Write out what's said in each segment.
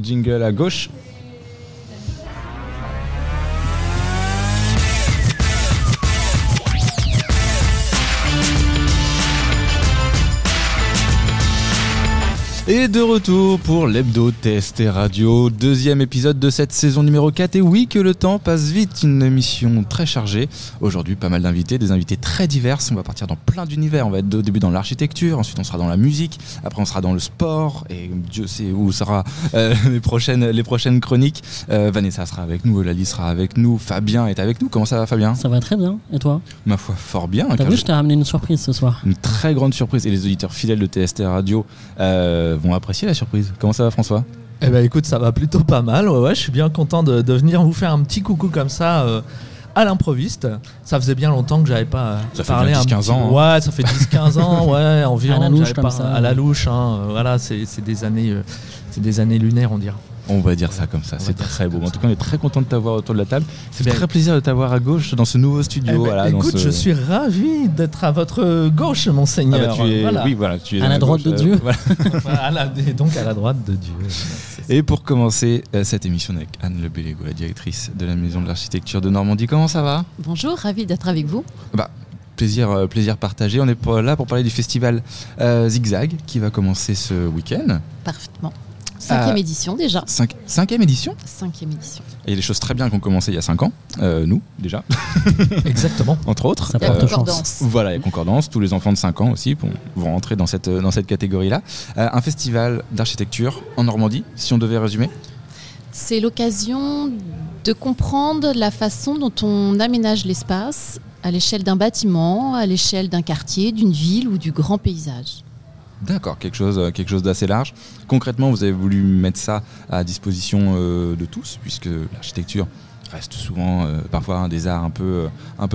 Jingle à gauche. Et de retour pour l'hebdo TST Radio, deuxième épisode de cette saison numéro 4. Et oui, que le temps passe vite, une émission très chargée. Aujourd'hui, pas mal d'invités, des invités très divers. On va partir dans plein d'univers. On va être au début dans l'architecture, ensuite on sera dans la musique, après on sera dans le sport. Et Dieu sait où sera euh, les, prochaines, les prochaines chroniques. Euh, Vanessa sera avec nous, Eulalie sera avec nous, Fabien est avec nous. Comment ça va, Fabien? Ça va très bien. Et toi? Ma foi, fort bien. T'as vu, je t'ai ramené une surprise ce soir. Une très grande surprise. Et les auditeurs fidèles de TST Radio. Euh, vont apprécier la surprise. Comment ça va François? Eh ben écoute, ça va plutôt pas mal. Ouais, ouais je suis bien content de, de, venir vous faire un petit coucou comme ça. Euh, à l'improviste, ça faisait bien longtemps que j'avais pas ça parlé fait 10, 15 ans. Hein. Ouais, ça fait 10-15 ans, ouais, environ. À la louche, comme pas, ça. À la louche, hein, voilà, c'est des années, euh, c'est des années lunaires, on dirait. On va dire ça comme ça, c'est très beau. En tout cas, on est très content de t'avoir autour de la table. C'est Bien. très plaisir de t'avoir à gauche dans ce nouveau studio. Eh ben, voilà, dans écoute, ce- je suis ravi d'être à votre gauche, monseigneur. Ah bah, tu es- Voilà. Oui, voilà, tu es À la droite gauche, de Dieu. voilà. À la- donc à la droite de Dieu. Et pour commencer euh, cette émission avec Anne Le Bellego, la directrice de la Maison de l'Architecture de Normandie, comment ça va? Bonjour, ravi d'être avec vous. Bah, plaisir, euh, plaisir partagé. On est là pour parler du festival euh, Zigzag qui va commencer ce week-end. Parfaitement. Cinquième Euh, édition déjà. Cinq- cinquième édition. Cinquième édition. Et il y a des choses très bien qui ont commencé il y a 5 ans, euh, nous déjà, Exactement. entre autres. Ça porte concordance. Voilà, il y a Concordance, tous les enfants de 5 ans aussi vont, vont rentrer dans cette, dans cette catégorie-là. Euh, un festival d'architecture en Normandie, si on devait résumer. C'est l'occasion de comprendre la façon dont on aménage l'espace à l'échelle d'un bâtiment, à l'échelle d'un quartier, d'une ville ou du grand paysage. D'accord, quelque chose, euh, quelque chose d'assez large. Concrètement, vous avez voulu mettre ça à disposition euh, de tous, puisque l'architecture reste souvent, euh, parfois, des arts un peu,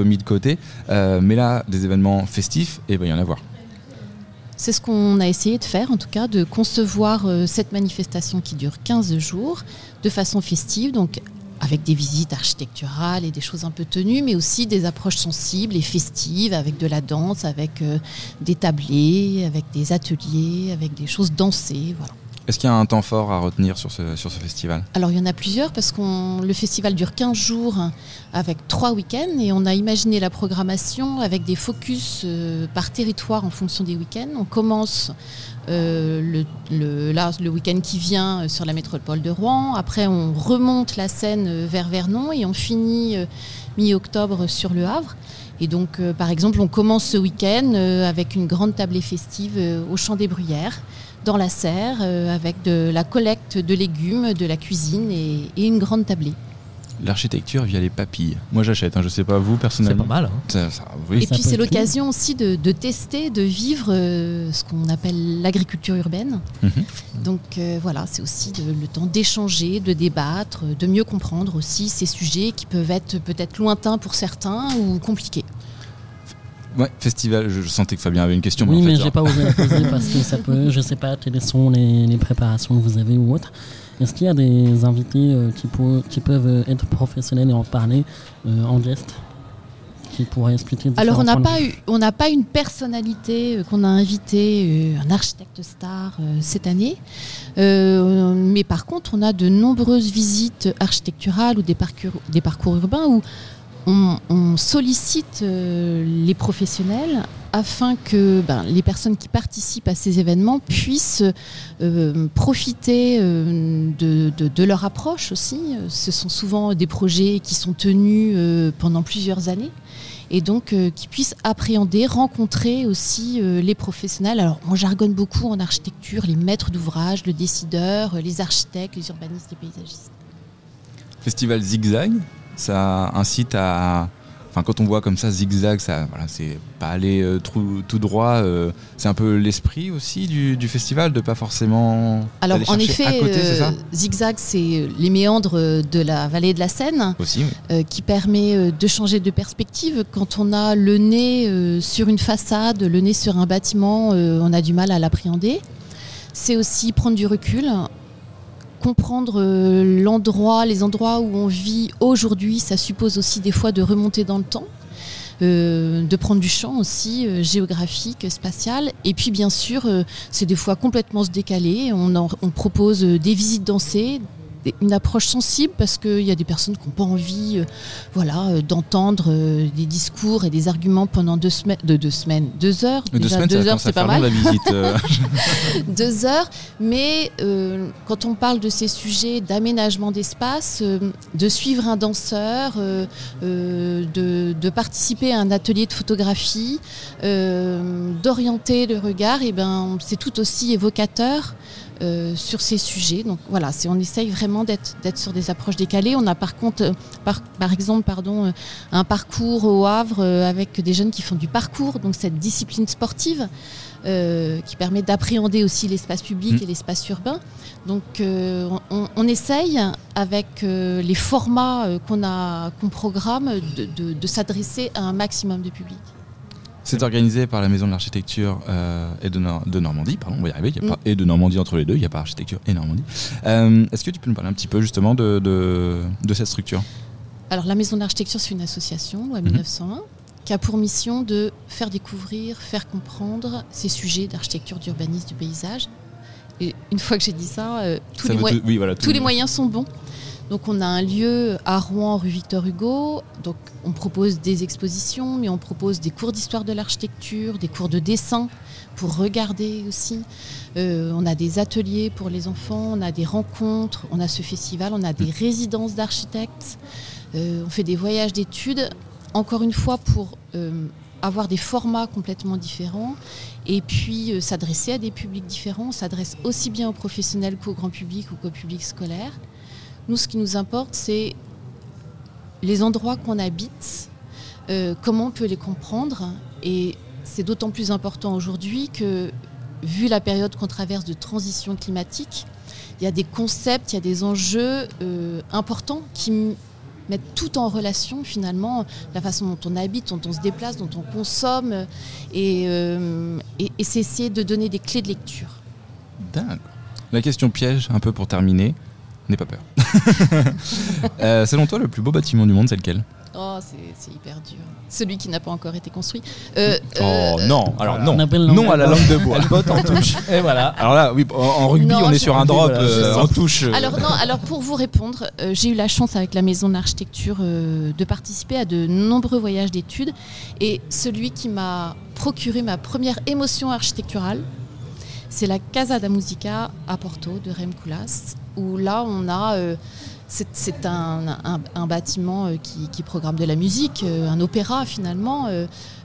mis de côté. Mais là, des événements festifs, et ben, il y en a voir. C'est ce qu'on a essayé de faire, en tout cas, de concevoir cette manifestation qui dure 15 jours de façon festive, donc avec des visites architecturales et des choses un peu tenues, mais aussi des approches sensibles et festives, avec de la danse, avec euh, des tablés, avec des ateliers, avec des choses dansées. Voilà. Est-ce qu'il y a un temps fort à retenir sur ce, festival? Alors il y en a plusieurs parce que le festival dure 15 jours avec trois week-ends et on a imaginé la programmation avec des focus euh, par territoire en fonction des week-ends. On commence euh, le, week-end qui vient euh, sur la métropole de Rouen. Après on remonte la Seine vers Vernon et on finit mi-octobre sur le Havre. Et donc, par exemple, on commence ce week-end avec une grande tablée festive au Champ des Bruyères, dans la serre, euh, avec de la collecte de légumes, de la cuisine et, et une grande tablée. L'architecture via les papilles. Moi, j'achète, hein, je sais pas vous, C'est personnellement. pas mal. hein. Ça- ça- oui. Et puis, c'est l'occasion aussi de, de tester, de vivre euh, ce qu'on appelle l'agriculture urbaine. Mhm. Donc, euh, voilà, c'est aussi de- le temps d'échanger, de débattre, de mieux comprendre aussi ces sujets qui peuvent être peut-être lointains pour certains ou compliqués. Ouais, festival, je, je sentais que Fabien avait une question. Oui, en fait, mais genre- j'ai pas osé la poser parce que ça peut, je sais pas, quelles sont les, les préparations que vous avez ou autre. Est-ce qu'il y a des invités euh, qui, pour- qui peuvent être professionnels et en parler euh, en geste qui pourraient expliquer Alors, on n'a pas eu, on n'a pas une personnalité euh, qu'on a invité, euh, un architecte star euh, cette année. Euh, mais par contre, on a de nombreuses visites architecturales ou des parcours, des parcours urbains où on, sollicite euh, les professionnels afin que ben, les personnes qui participent à ces événements puissent euh, profiter euh, de, leur approche aussi. Ce sont souvent des projets qui sont tenus pendant plusieurs années et donc qui puissent appréhender, rencontrer aussi les professionnels. Alors on jargonne beaucoup en architecture, les maîtres d'ouvrage, le décideur, les architectes, les urbanistes, les paysagistes. Festival Zigzag, ça incite à. Enfin, quand on voit comme ça Zigzag, ça, voilà, c'est pas aller euh, tout, tout droit. euh, c'est un peu l'esprit aussi du, du festival, de pas forcément. Alors aller en effet, à côté, c'est ça? euh, Zigzag, c'est les méandres euh, de la vallée de la Seine. Aussi, oui. euh, qui permet euh, de changer de perspective. Quand on a le nez euh, sur une façade, le nez sur un bâtiment, euh, on a du mal à l'appréhender. C'est aussi prendre du recul, comprendre euh, l'endroit, les endroits où on vit aujourd'hui. Ça suppose aussi des fois de remonter dans le temps. euh, de prendre du champ aussi, euh, géographique, spatial. Et puis bien sûr, c'est des fois complètement se décaler. On, propose des visites dansées, une approche sensible parce qu'il y a des personnes qui n'ont pas envie euh, voilà, euh, d'entendre euh, des discours et des arguments pendant deux semaines, de deux semaines, deux heures. Deux semaines, deux heures, c'est pas mal. la visite. deux heures, mais quand on parle de ces sujets d'aménagement d'espace, de suivre un danseur, de, de participer à un atelier de photographie, d'orienter le regard, et ben c'est tout aussi évocateur. Euh, sur ces sujets. Donc voilà, on essaye vraiment d'être, sur des approches décalées. On a par contre, euh, par, par exemple, pardon, euh, un parcours au Havre avec des jeunes qui font du parcours, donc cette discipline sportive euh, qui permet d'appréhender aussi l'espace public Mm. et l'espace urbain. Donc euh, on, on essaye avec euh, les formats qu'on programme de, de- de s'adresser à un maximum de public. C'est organisé par la Maison de l'Architecture euh, et de, Nor- de Normandie, pardon, on va y arriver, il y a Mm. pas et de Normandie entre les deux, il n'y a pas Architecture et Normandie. Euh, Est-ce que tu peux nous parler un petit peu justement de, de, de cette structure? Alors la Maison d'Architecture, c'est une association, loi Mhm. 1901, qui a pour mission de faire découvrir, faire comprendre ces sujets d'architecture, d'urbanisme, du paysage. Et une fois que j'ai dit ça, euh, tous, Ça les, veut moy- tout- oui, voilà, tous les moyens sont bons. Donc on a un lieu à Rouen, rue Victor Hugo. Donc on propose des expositions, mais on propose des cours d'histoire de l'architecture, des cours de dessin pour regarder aussi. Euh, on a des ateliers pour les enfants, on a des rencontres, on a ce festival, on a des résidences d'architectes, euh, on fait des voyages d'études. Encore une fois pour euh, avoir des formats complètement différents et puis s'adresser à des publics différents. On s'adresse aussi bien aux professionnels qu'au grand public ou qu'au public scolaire. Nous, ce qui nous importe, c'est les endroits qu'on habite, euh, comment on peut les comprendre. Et c'est d'autant plus important aujourd'hui que, vu la période qu'on traverse de transition climatique, il y a des concepts, il y a des enjeux euh, importants qui mettent tout en relation finalement la façon dont on habite, dont on se déplace, dont on consomme et, euh, c'est essayer de donner des clés de lecture. D'accord. La question piège, un peu pour terminer, n'aie pas peur. Euh, selon toi, le plus beau bâtiment du monde, c'est lequel? Oh, c'est hyper dur. Celui qui n'a pas encore été construit. Euh, Oh euh, non, alors voilà. non, non à la langue de bois. Elle botte en touche. Et voilà. Alors là, oui, en, en rugby, Non, on est sur un drop Voilà, euh, en touche. Alors non, alors pour vous répondre, euh, j'ai eu la chance avec la maison d'architecture euh, de participer à de nombreux voyages d'études et celui qui m'a procuré ma première émotion architecturale, c'est la Casa da Musica à Porto de Rem Koolhaas, où là on a euh, c'est un, bâtiment euh, qui, programme de la musique, euh, un opéra finalement,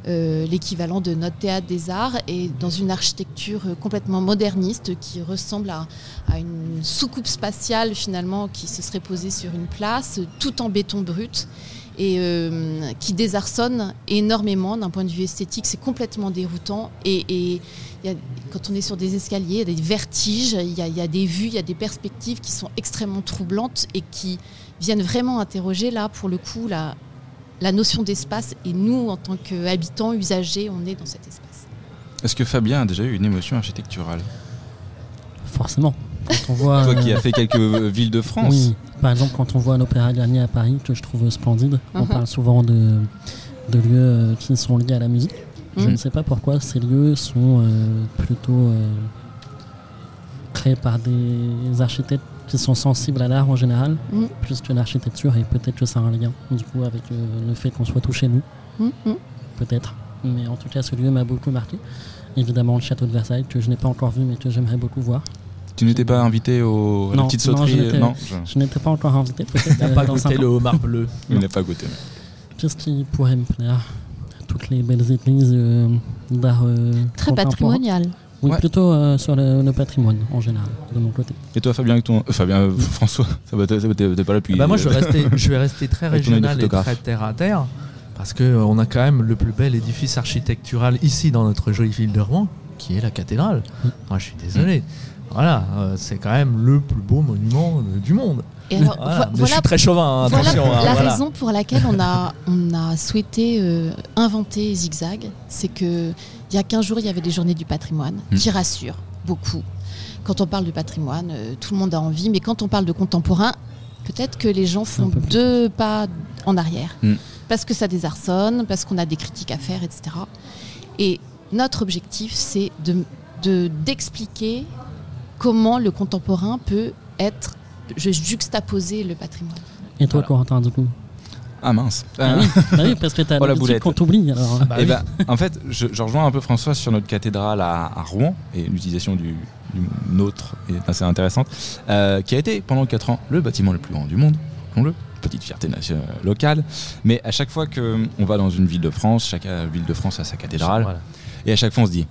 l'équivalent de notre théâtre des arts, et dans une architecture complètement moderniste qui ressemble à, une soucoupe spatiale finalement qui se serait posée sur une place, tout en béton brut et euh, qui désarçonne énormément d'un point de vue esthétique. C'est complètement déroutant et, et il y a- quand on est sur des escaliers, il y a des vertiges, il y a, il y a des vues, il y a des perspectives qui sont extrêmement troublantes et qui viennent vraiment interroger là pour le coup la, la notion d'espace et nous en tant qu'habitants, usagers, on est dans cet espace. Est-ce que Fabien a déjà eu une émotion architecturale? Forcément. Quand on voit, Toi qui euh, as fait quelques euh, villes de France. Oui, par exemple, quand on voit l'Opéra Garnier à Paris, que je trouve splendide, on Mhm. parle souvent de, de lieux euh, qui sont liés à la musique. Je Mhm. ne sais pas pourquoi ces lieux sont euh, plutôt euh, créés par des architectes qui sont sensibles à l'art en général, Mhm. plus que l'architecture, et peut-être que ça a un lien, du coup, avec euh, le fait qu'on soit tout chez nous, peut-être. Mais en tout cas, ce lieu m'a beaucoup marqué. Évidemment, le château de Versailles, que je n'ai pas encore vu, mais que j'aimerais beaucoup voir. Tu n'étais pas invité au, à la Non, petite non, sauterie je n'étais- Non, je- Je n'étais pas encore invité. T'as euh, pas cinq goûté le homard bleu. il n'a pas goûté. Qu'est-ce qui pourrait me plaire Toutes les belles églises euh, d'art euh, Très patrimonial. Oui, Ouais. plutôt euh, sur le, le patrimoine en général, de mon côté. Et toi, Fabien, avec ton. euh, Fabien, euh, François, ça va, t'es pas là depuis. Bah moi, je euh, vais rester, je vais rester très régional et très terre à terre, parce que euh, on a quand même le plus bel édifice architectural ici dans notre jolie ville de Rouen, qui est la cathédrale. Moi, je suis désolé. Voilà, euh, c'est quand même le plus beau monument euh, du monde. Et alors, Voilà, vo- mais je suis très chauvin, hein, Voilà attention. hein, la voilà. raison pour laquelle on a, on a souhaité euh, inventer Zigzag, c'est que il y a 15 jours, il y avait des journées du patrimoine Mm. qui rassurent beaucoup. Quand on parle de patrimoine, euh, tout le monde a envie, mais quand on parle de contemporain, peut-être que les gens font deux pas en arrière. Mm. parce que ça désarçonne, parce qu'on a des critiques à faire, etc. Et notre objectif, c'est de- d'expliquer comment le contemporain peut être je juxtaposer le patrimoine. Et toi, Voilà. Corentin, du coup Ah mince. Ah Euh, oui, bah oui, parce que t'as Oh, la boulette. qu'on t'oublie. Alors, Bah Eh oui. ben, en fait, je, je rejoins un peu François sur notre cathédrale à, à Rouen et l'utilisation du, du nôtre est assez intéressante, euh, qui a été pendant 4 ans le bâtiment le plus grand du monde, rappelons-le. Petite fierté nation- locale, mais à chaque fois qu'on va dans une ville de France, chaque euh, ville de France a sa cathédrale, Voilà. et à chaque fois on se dit,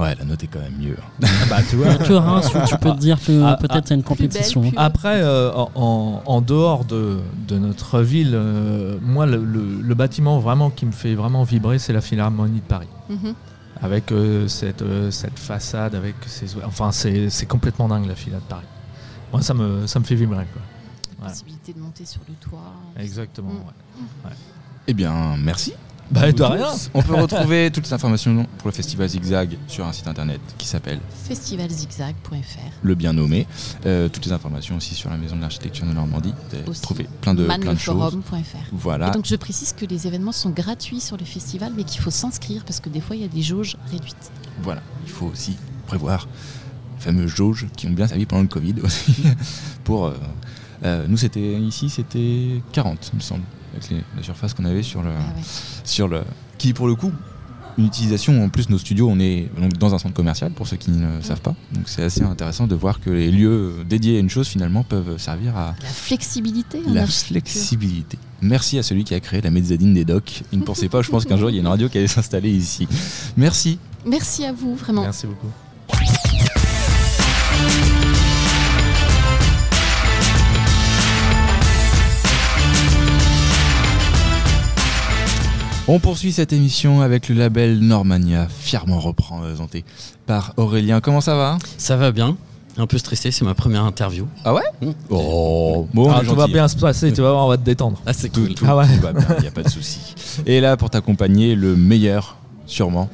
ouais, la note est quand même mieux. Ah bah, tu vois. tu vois, Reims, où tu peux te dire que Ah, peut-être c'est une compétition. belle, Après, euh, en, en- dehors de, de notre ville, euh, moi, le, le- le bâtiment vraiment qui me fait vraiment vibrer, c'est la Philharmonie de Paris. Mhm. Avec euh, cette, euh, cette façade, avec ses, enfin, c'est c'est complètement dingue la Phila de Paris. Moi, ça me, ça me fait vibrer. Quoi. Ouais. Possibilité de monter sur le toit. Exactement. Mm. ouais. Eh bien, merci. Bah, de rien. On peut retrouver toutes les informations pour le festival Zigzag sur un site internet qui s'appelle Festivalzigzag.fr. le bien nommé. Euh, toutes les informations aussi sur la maison de l'architecture de Normandie. Vous allez Aussi. trouver plein de, plein de choses. Voilà. Et donc je précise que les événements sont gratuits sur le festival, mais qu'il faut s'inscrire parce que des fois il y a des jauges réduites. Voilà, il faut aussi prévoir les fameuses jauges qui ont bien servi pendant le Covid aussi. pour, euh, euh, nous, c'était ici, c'était 40, il me semble, avec les- la surface qu'on avait sur le, Ah ouais. sur le. Qui, pour le coup, une utilisation. En plus, nos studios, on est donc dans un centre commercial, pour ceux qui ne le savent pas. Donc, c'est assez intéressant de voir que les lieux dédiés à une chose, finalement, peuvent servir à La flexibilité en la flexibilité. Merci à celui qui a créé la mezzanine des docks. Il ne pensait pas, je pense qu'un jour, il y a une radio qui allait s'installer ici. Merci. Merci à vous, vraiment. Merci beaucoup. On poursuit cette émission avec le label Normania, fièrement représenté par Aurélien. Comment ça va? Ça va bien. Un peu stressé, c'est ma première interview. Oh, bon, Ah, tout va bien se passer, tu vas voir, on va te détendre. Ah, c'est Tout, cool. tout- Ah ouais. tout va bien, il n'y a pas de souci. Et là, pour t'accompagner, le meilleur, sûrement,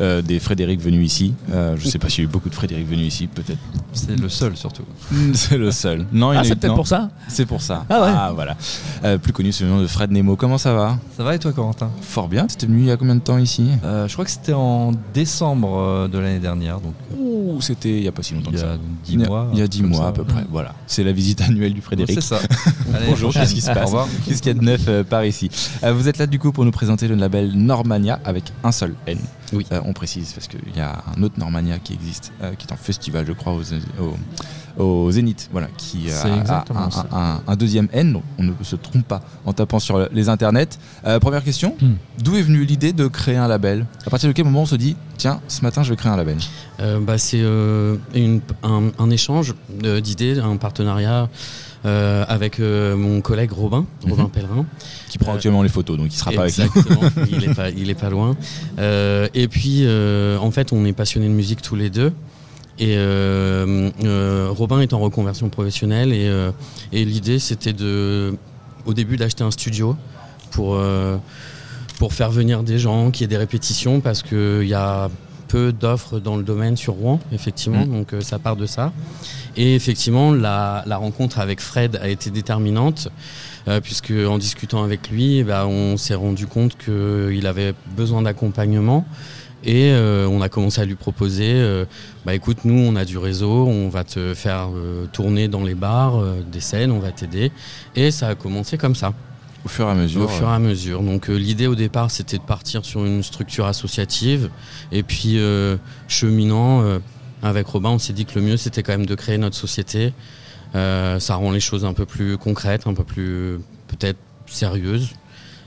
euh, des Frédéric venus ici. Euh, je ne sais pas s'il y a eu beaucoup de Frédéric venus ici, peut-être. C'est le seul surtout. C'est le seul. Non, il Ah, c'est eu- peut-être pour ça C'est pour ça. Ah ouais. voilà. Euh, plus connu sous le nom de Fred Nemo. Comment ça va Ça va et toi Corentin Fort bien. T'étais venu il y a combien de temps ici Euh, Je crois que c'était en décembre de l'année dernière, donc Ouh, c'était il n'y a pas si longtemps il que y ça. a 10 Il y a- mois. Il y a un 10 truc comme mois ça. à peu près. Voilà. C'est la visite annuelle du Frédéric. C'est ça. Allez, Bonjour, qu'est-ce qui se Au passe revoir. Qu'est-ce qu'il y a de neuf euh, par ici Euh, Vous êtes là du coup pour nous présenter le label Normania avec un seul N. Oui. Euh, on précise parce qu'il y a un autre Normania qui existe, euh, qui est en festival, je crois, au, au, au Zénith, voilà, qui euh, a, un, ça. un- un deuxième N. Donc on ne se trompe pas en tapant sur le- les internets. Euh, première question Hmm. d'où est venue l'idée de créer un label? À partir de quel moment on se dit tiens, ce matin je vais créer un label? Bah, c'est un, un échange d'idées, un partenariat euh, avec euh, mon collègue Robin, Mhm. Robin Pellerin. Qui prend Euh, actuellement les photos, donc il sera pas avec nous. Exactement, il est pas, il est pas loin. Et puis, en fait, on est passionnés de musique tous les deux. Et Robin est en reconversion professionnelle et, et l'idée c'était de, au début d'acheter un studio pour, pour faire venir des gens, qui aient des répétitions parce qu'il y a peu d'offres dans le domaine sur Rouen, effectivement, Mm. donc euh, ça part de ça. Et effectivement, la, la rencontre avec Fred a été déterminante, euh, puisque en discutant avec lui, eh ben, on s'est rendu compte qu'il avait besoin d'accompagnement. Et euh, on a commencé à lui proposer, euh, bah écoute, nous on a du réseau, on va te faire euh, tourner dans les bars, euh, des scènes, on va t'aider. Et ça a commencé comme ça, Au fur et à mesure. au fur et à mesure. Donc euh, l'idée au départ c'était de partir sur une structure associative. Et puis euh, cheminant euh, avec Robin, on s'est dit que le mieux c'était quand même de créer notre société. Euh, ça rend les choses un peu plus concrètes, un peu plus peut-être sérieuses.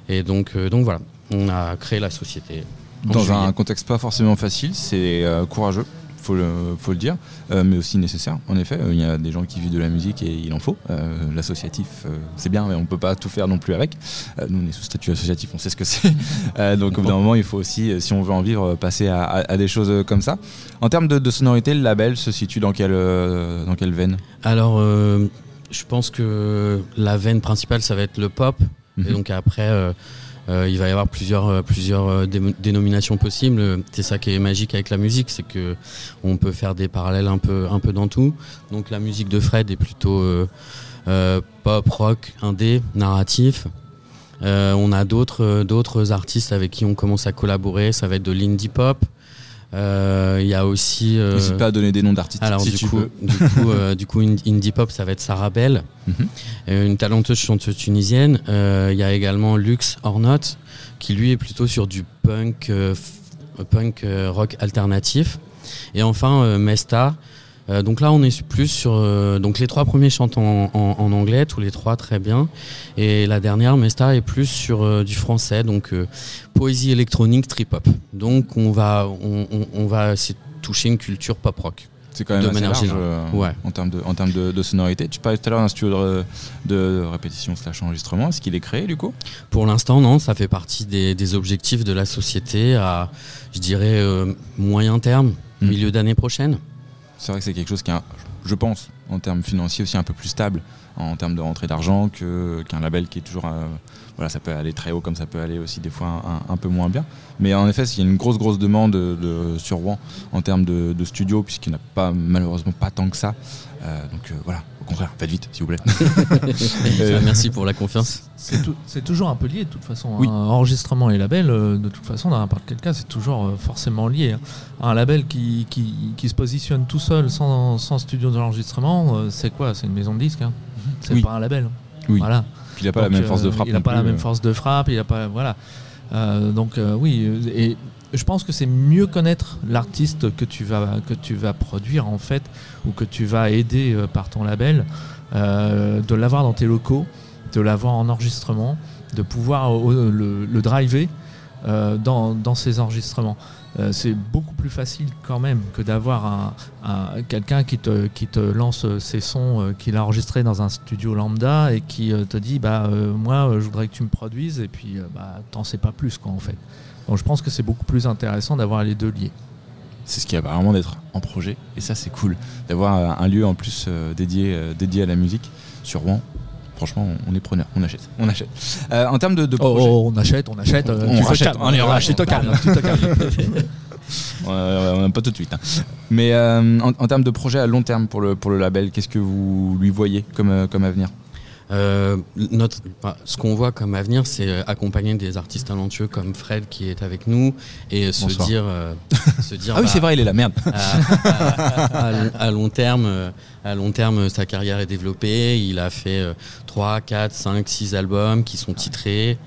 Et donc, euh, donc voilà, on a créé la société. Dans un contexte pas forcément facile, c'est euh, courageux, faut le, faut le dire, euh, mais aussi nécessaire. En effet, euh, il y a des gens qui vivent de la musique et il en faut. Euh, L'associatif, c'est bien, mais on peut pas tout faire non plus avec. Nous, on est sous statut associatif, on sait ce que c'est. Donc, au bout d'un moment, il faut aussi, si on veut en vivre, passer à, à- à des choses comme ça. En termes de, de sonorité, le label se situe dans quelle, dans quelle veine? Alors, je pense que la veine principale, ça va être le pop. Mhm. Et donc après, euh, il va y avoir plusieurs, euh, euh, dé- dénominations possibles. C'est ça qui est magique avec la musique, c'est que on peut faire des parallèles un peu, dans tout. Donc la musique de Fred est plutôt pop, rock, indé, narratif. On a d'autres d'autres artistes avec qui on commence à collaborer. Ça va être de l'indie pop. Euh, Il y a aussi. euh, N'hésite pas à donner des noms d'artistes alors si du, tu coup, peux. du coup, euh, du coup, in- indie pop, ça va être Sarah Bell, Mhm. euh, une talenteuse chanteuse tunisienne. Euh, Il y a également Lux Ornot, qui lui est plutôt sur du punk, euh, punk rock alternatif. Et enfin Mesta. Euh, donc là, on est plus sur. euh, donc les trois premiers chantent en, en- en anglais, tous les trois très bien. Et la dernière, Mesta, est plus sur euh, du français, donc poésie électronique, trip hop. Donc on va, on, on- on va essayer de toucher une culture pop rock. C'est quand même de assez manière large générale. Ouais. en termes de, en termes de, de sonorité. Tu parlais tout à l'heure d'un studio de, de répétition slash enregistrement. Est-ce qu'il est créé du coup? Pour l'instant, non, ça fait partie des, des objectifs de la société à, je dirais, moyen terme, Mm. milieu d'année prochaine. C'est vrai que c'est quelque chose qui, est, je pense, en termes financiers aussi un peu plus stable en termes de rentrée d'argent qu'un label qui est toujours. Euh, voilà, ça peut aller très haut comme ça peut aller aussi des fois un, un peu moins bien. Mais en effet, il y a une grosse, grosse demande de, de- sur Rouen en termes de, de studio, puisqu'il n'y a pas, malheureusement pas tant que ça. Euh, donc euh, voilà, au contraire, faites vite, s'il vous plaît. Merci pour la confiance. C'est tou- c'est toujours un peu lié de toute façon. Oui. hein. Enregistrement et label, euh, de toute façon, dans n'importe quel cas, c'est toujours euh, forcément lié. hein. Un label qui, qui, qui se positionne tout seul sans, sans studio d'enregistrement, euh, c'est quoi? C'est une maison de disques. hein. C'est Oui. pas un label. Oui. Voilà. Puis il n'a pas la même force de euh, frappe. Il n'a pas la même euh. force de frappe. Il a pas voilà. Euh, donc euh, oui, euh, et je pense que c'est mieux connaître l'artiste que tu vas que tu vas produire en fait ou que tu vas aider euh, par ton label, euh, de l'avoir dans tes locaux, de l'avoir en enregistrement, de pouvoir euh, le, le driver euh, dans, dans ces enregistrements. Euh, c'est beaucoup plus facile quand même que d'avoir un, un- quelqu'un qui te, lance ses sons euh, qu'il a enregistrés dans un studio lambda et qui euh, te dit bah euh, moi euh, je voudrais que tu me produises et puis euh, bah t'en sais pas plus quoi en fait. Donc je pense que c'est beaucoup plus intéressant d'avoir les deux liés. C'est ce qui a vraiment d'être en projet. Et ça, c'est cool. D'avoir euh, un lieu en plus euh, dédié, euh, dédié à la musique sur Rouen. Franchement, on est preneur. On achète. On achète. Euh, en termes de, de projet. Oh, on achète, on achète, euh, On tu te rachète, calmes. on est Ouais, tu te calmes, tu te calmes. Euh, euh, pas tout de suite. hein. Mais euh, en, en termes de projet à long terme pour le, pour le label, qu'est-ce que vous lui voyez comme, comme avenir? Euh, notre, ce qu'on voit comme avenir, c'est euh, accompagner des artistes talentueux comme Fred qui est avec nous et se Bonsoir. dire, euh, se dire Ah oui, bah, c'est vrai, il est là, merde. à, à- à- à long terme, euh, à long terme, sa carrière est développée. Il a fait euh, 3, 4, 5, 6 albums qui sont titrés.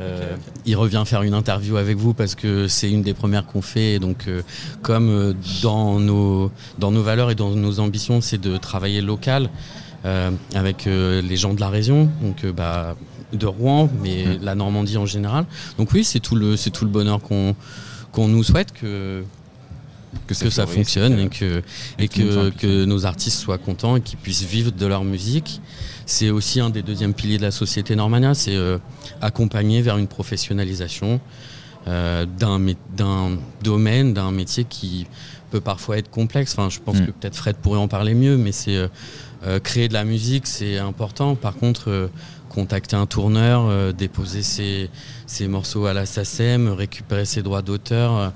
Euh, Il revient faire une interview avec vous parce que c'est une des premières qu'on fait. Et donc, euh, comme euh, dans nos dans nos valeurs et dans nos ambitions, c'est de travailler local euh, avec euh, les gens de la région, donc euh, bah, de Rouen, mais la Normandie en général. Donc oui, c'est tout le c'est tout le bonheur qu'on qu'on nous souhaite que que ça fonctionne et que, et et nos artistes soient contents et qu'ils puissent vivre de leur musique. C'est aussi un des deuxièmes piliers de la société Normania, c'est euh, accompagner vers une professionnalisation euh, d'un domaine, d'un métier qui peut parfois être complexe. Enfin, je pense Mm. que peut-être Fred pourrait en parler mieux, mais c'est euh, euh, créer de la musique, c'est important. Par contre, euh, contacter un tourneur, euh, déposer ses, ses morceaux à la SACEM, récupérer ses droits d'auteur,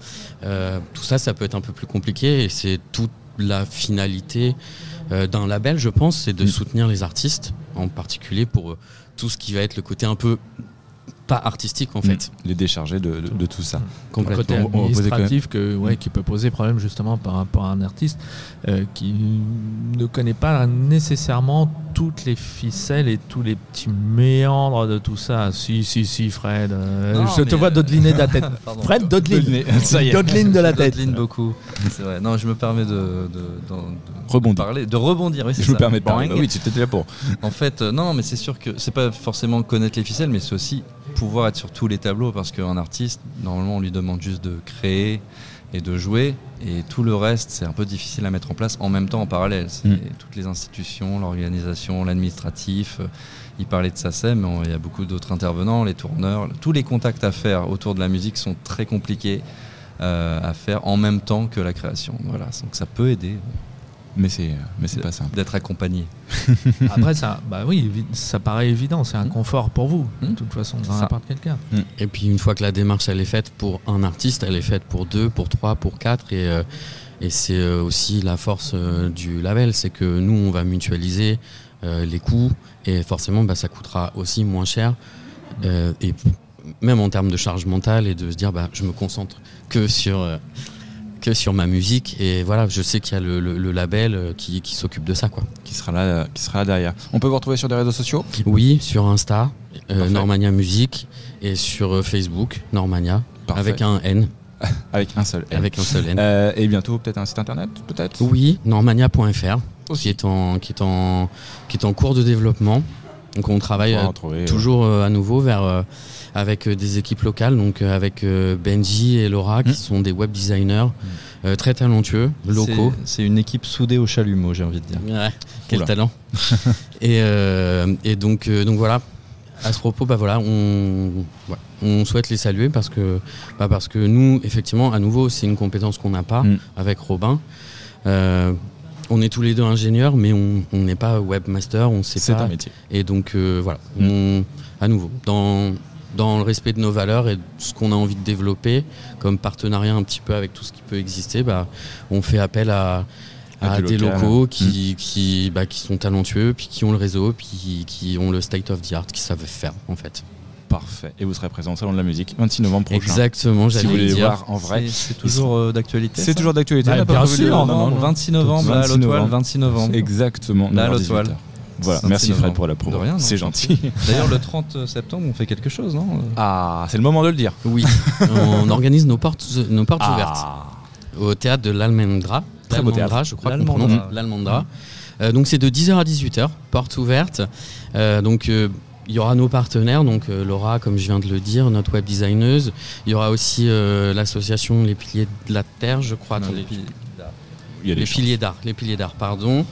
tout ça, ça peut être un peu plus compliqué et c'est toute la finalité d'un label, je pense, c'est de Mm. soutenir les artistes, en particulier pour tout ce qui va être le côté un peu pas artistique en fait. Les décharger de, de- de tout ça. Le Complètement. côté administratif que, ouais, qui peut poser problème justement par rapport à un artiste euh, qui ne connaît pas nécessairement toutes les ficelles et tous les petits méandres de tout ça. Si, si, si, Fred. euh, Non, je te vois euh, dodeliner de la tête. Pardon. Fred, dodeline. Ça y est. Dodeline de la tête. Dodeline beaucoup. C'est vrai. Non, je me permets de, de, d'en- de Rebondir. parler, de rebondir. Oui, Je me ça. permets de parler. Bah oui, tu étais là pour. En fait, euh, non, mais c'est sûr que c'est pas forcément connaître les ficelles, mais c'est aussi pouvoir être sur tous les tableaux parce qu'un artiste, normalement, on lui demande juste de créer et de jouer, et tout le reste, c'est un peu difficile à mettre en place en même temps, en parallèle. Mm. toutes les institutions, l'organisation, l'administratif. euh, Il parlait de SACEM, mais il y a beaucoup d'autres intervenants, les tourneurs. Tous les contacts à faire autour de la musique sont très compliqués euh, à faire en même temps que la création. Voilà, donc ça peut aider Mais c'est, mais c'est pas simple. d'être accompagné. Après, ça, bah oui, ça paraît évident. C'est un Hmm. confort pour vous, de Hmm. toute façon, dans ça. n'importe quel cas. Et puis une fois que la démarche elle est faite pour un artiste, elle est faite pour deux, pour trois, pour quatre et euh, et c'est euh, aussi la force euh, du label, c'est que nous on va mutualiser euh, les coûts et forcément bah, ça coûtera aussi moins cher Euh, et même en termes de charge mentale et de se dire bah, je me concentre que sur, euh, que sur ma musique. Et voilà, je sais qu'il y a le, le- le label euh, qui, qui s'occupe de ça. Quoi. Qui sera là, euh, qui sera là derrière. On peut vous retrouver sur des réseaux sociaux? Oui, sur Insta, euh. Normania Musique, et sur Facebook, Normania, Parfait. avec un N, Avec un seul. L. avec un seul N. Euh, et bientôt peut-être un site internet, peut-être? Oui, normania.fr, qui est, en, qui, est en, qui est en cours de développement. Donc on travaille On toujours à nouveau vers, avec euh, des équipes locales, donc euh, avec euh, Benji et Laura, qui Mm. sont des web designers euh, très talentueux, locaux. C'est- C'est une équipe soudée au chalumeau, j'ai envie de dire. Ouais, quel Oula. talent. et, et donc, donc voilà. À ce propos, bah voilà, on, ouais, on souhaite les saluer parce que, bah parce que nous, effectivement, à nouveau, c'est une compétence qu'on n'a pas Mm. avec Robin. Euh, on est tous les deux ingénieurs, mais on n'est pas webmaster, on sait C'est pas. un métier. Et donc euh, voilà, on- à nouveau, dans, dans le respect de nos valeurs et de ce qu'on a envie de développer comme partenariat un petit peu avec tout ce qui peut exister, bah, on fait appel à, À à du des local. locaux qui, qui, bah, qui sont talentueux, puis qui ont le réseau, puis qui, qui ont le state of the art, qui savent faire en fait. Parfait. Et vous serez présent au Salon de la musique, 26 novembre prochain. Exactement, Si vous j'allais voulez dire. voir en vrai. C'est- C'est toujours euh, d'actualité. C'est toujours d'actualité. Bah, bien prévu de- sûr, non, non, non. 26 novembre, à 26 l'Autoile, novembre. 26 novembre. Exactement. Là, à 9h18. Voilà. 26 Merci Fred pour la promo. De rien, non, C'est gentil. D'ailleurs, le 30 septembre, on fait quelque chose, non Ah, c'est le moment de le dire. Oui, on organise nos portes, nos portes ouvertes Ah. au théâtre de l'Almendra. Très beau théâtre. je crois qu'on L'Almendra. Euh, donc c'est de 10h à 18h, porte ouverte. Euh, donc euh, il y aura nos partenaires, donc euh, Laura, comme je viens de le dire, notre web designeuse. Il y aura aussi euh, l'association Les Piliers de la Terre, je crois. Non, les piliers. Il y a des Les chances. piliers d'art, les piliers d'art, pardon.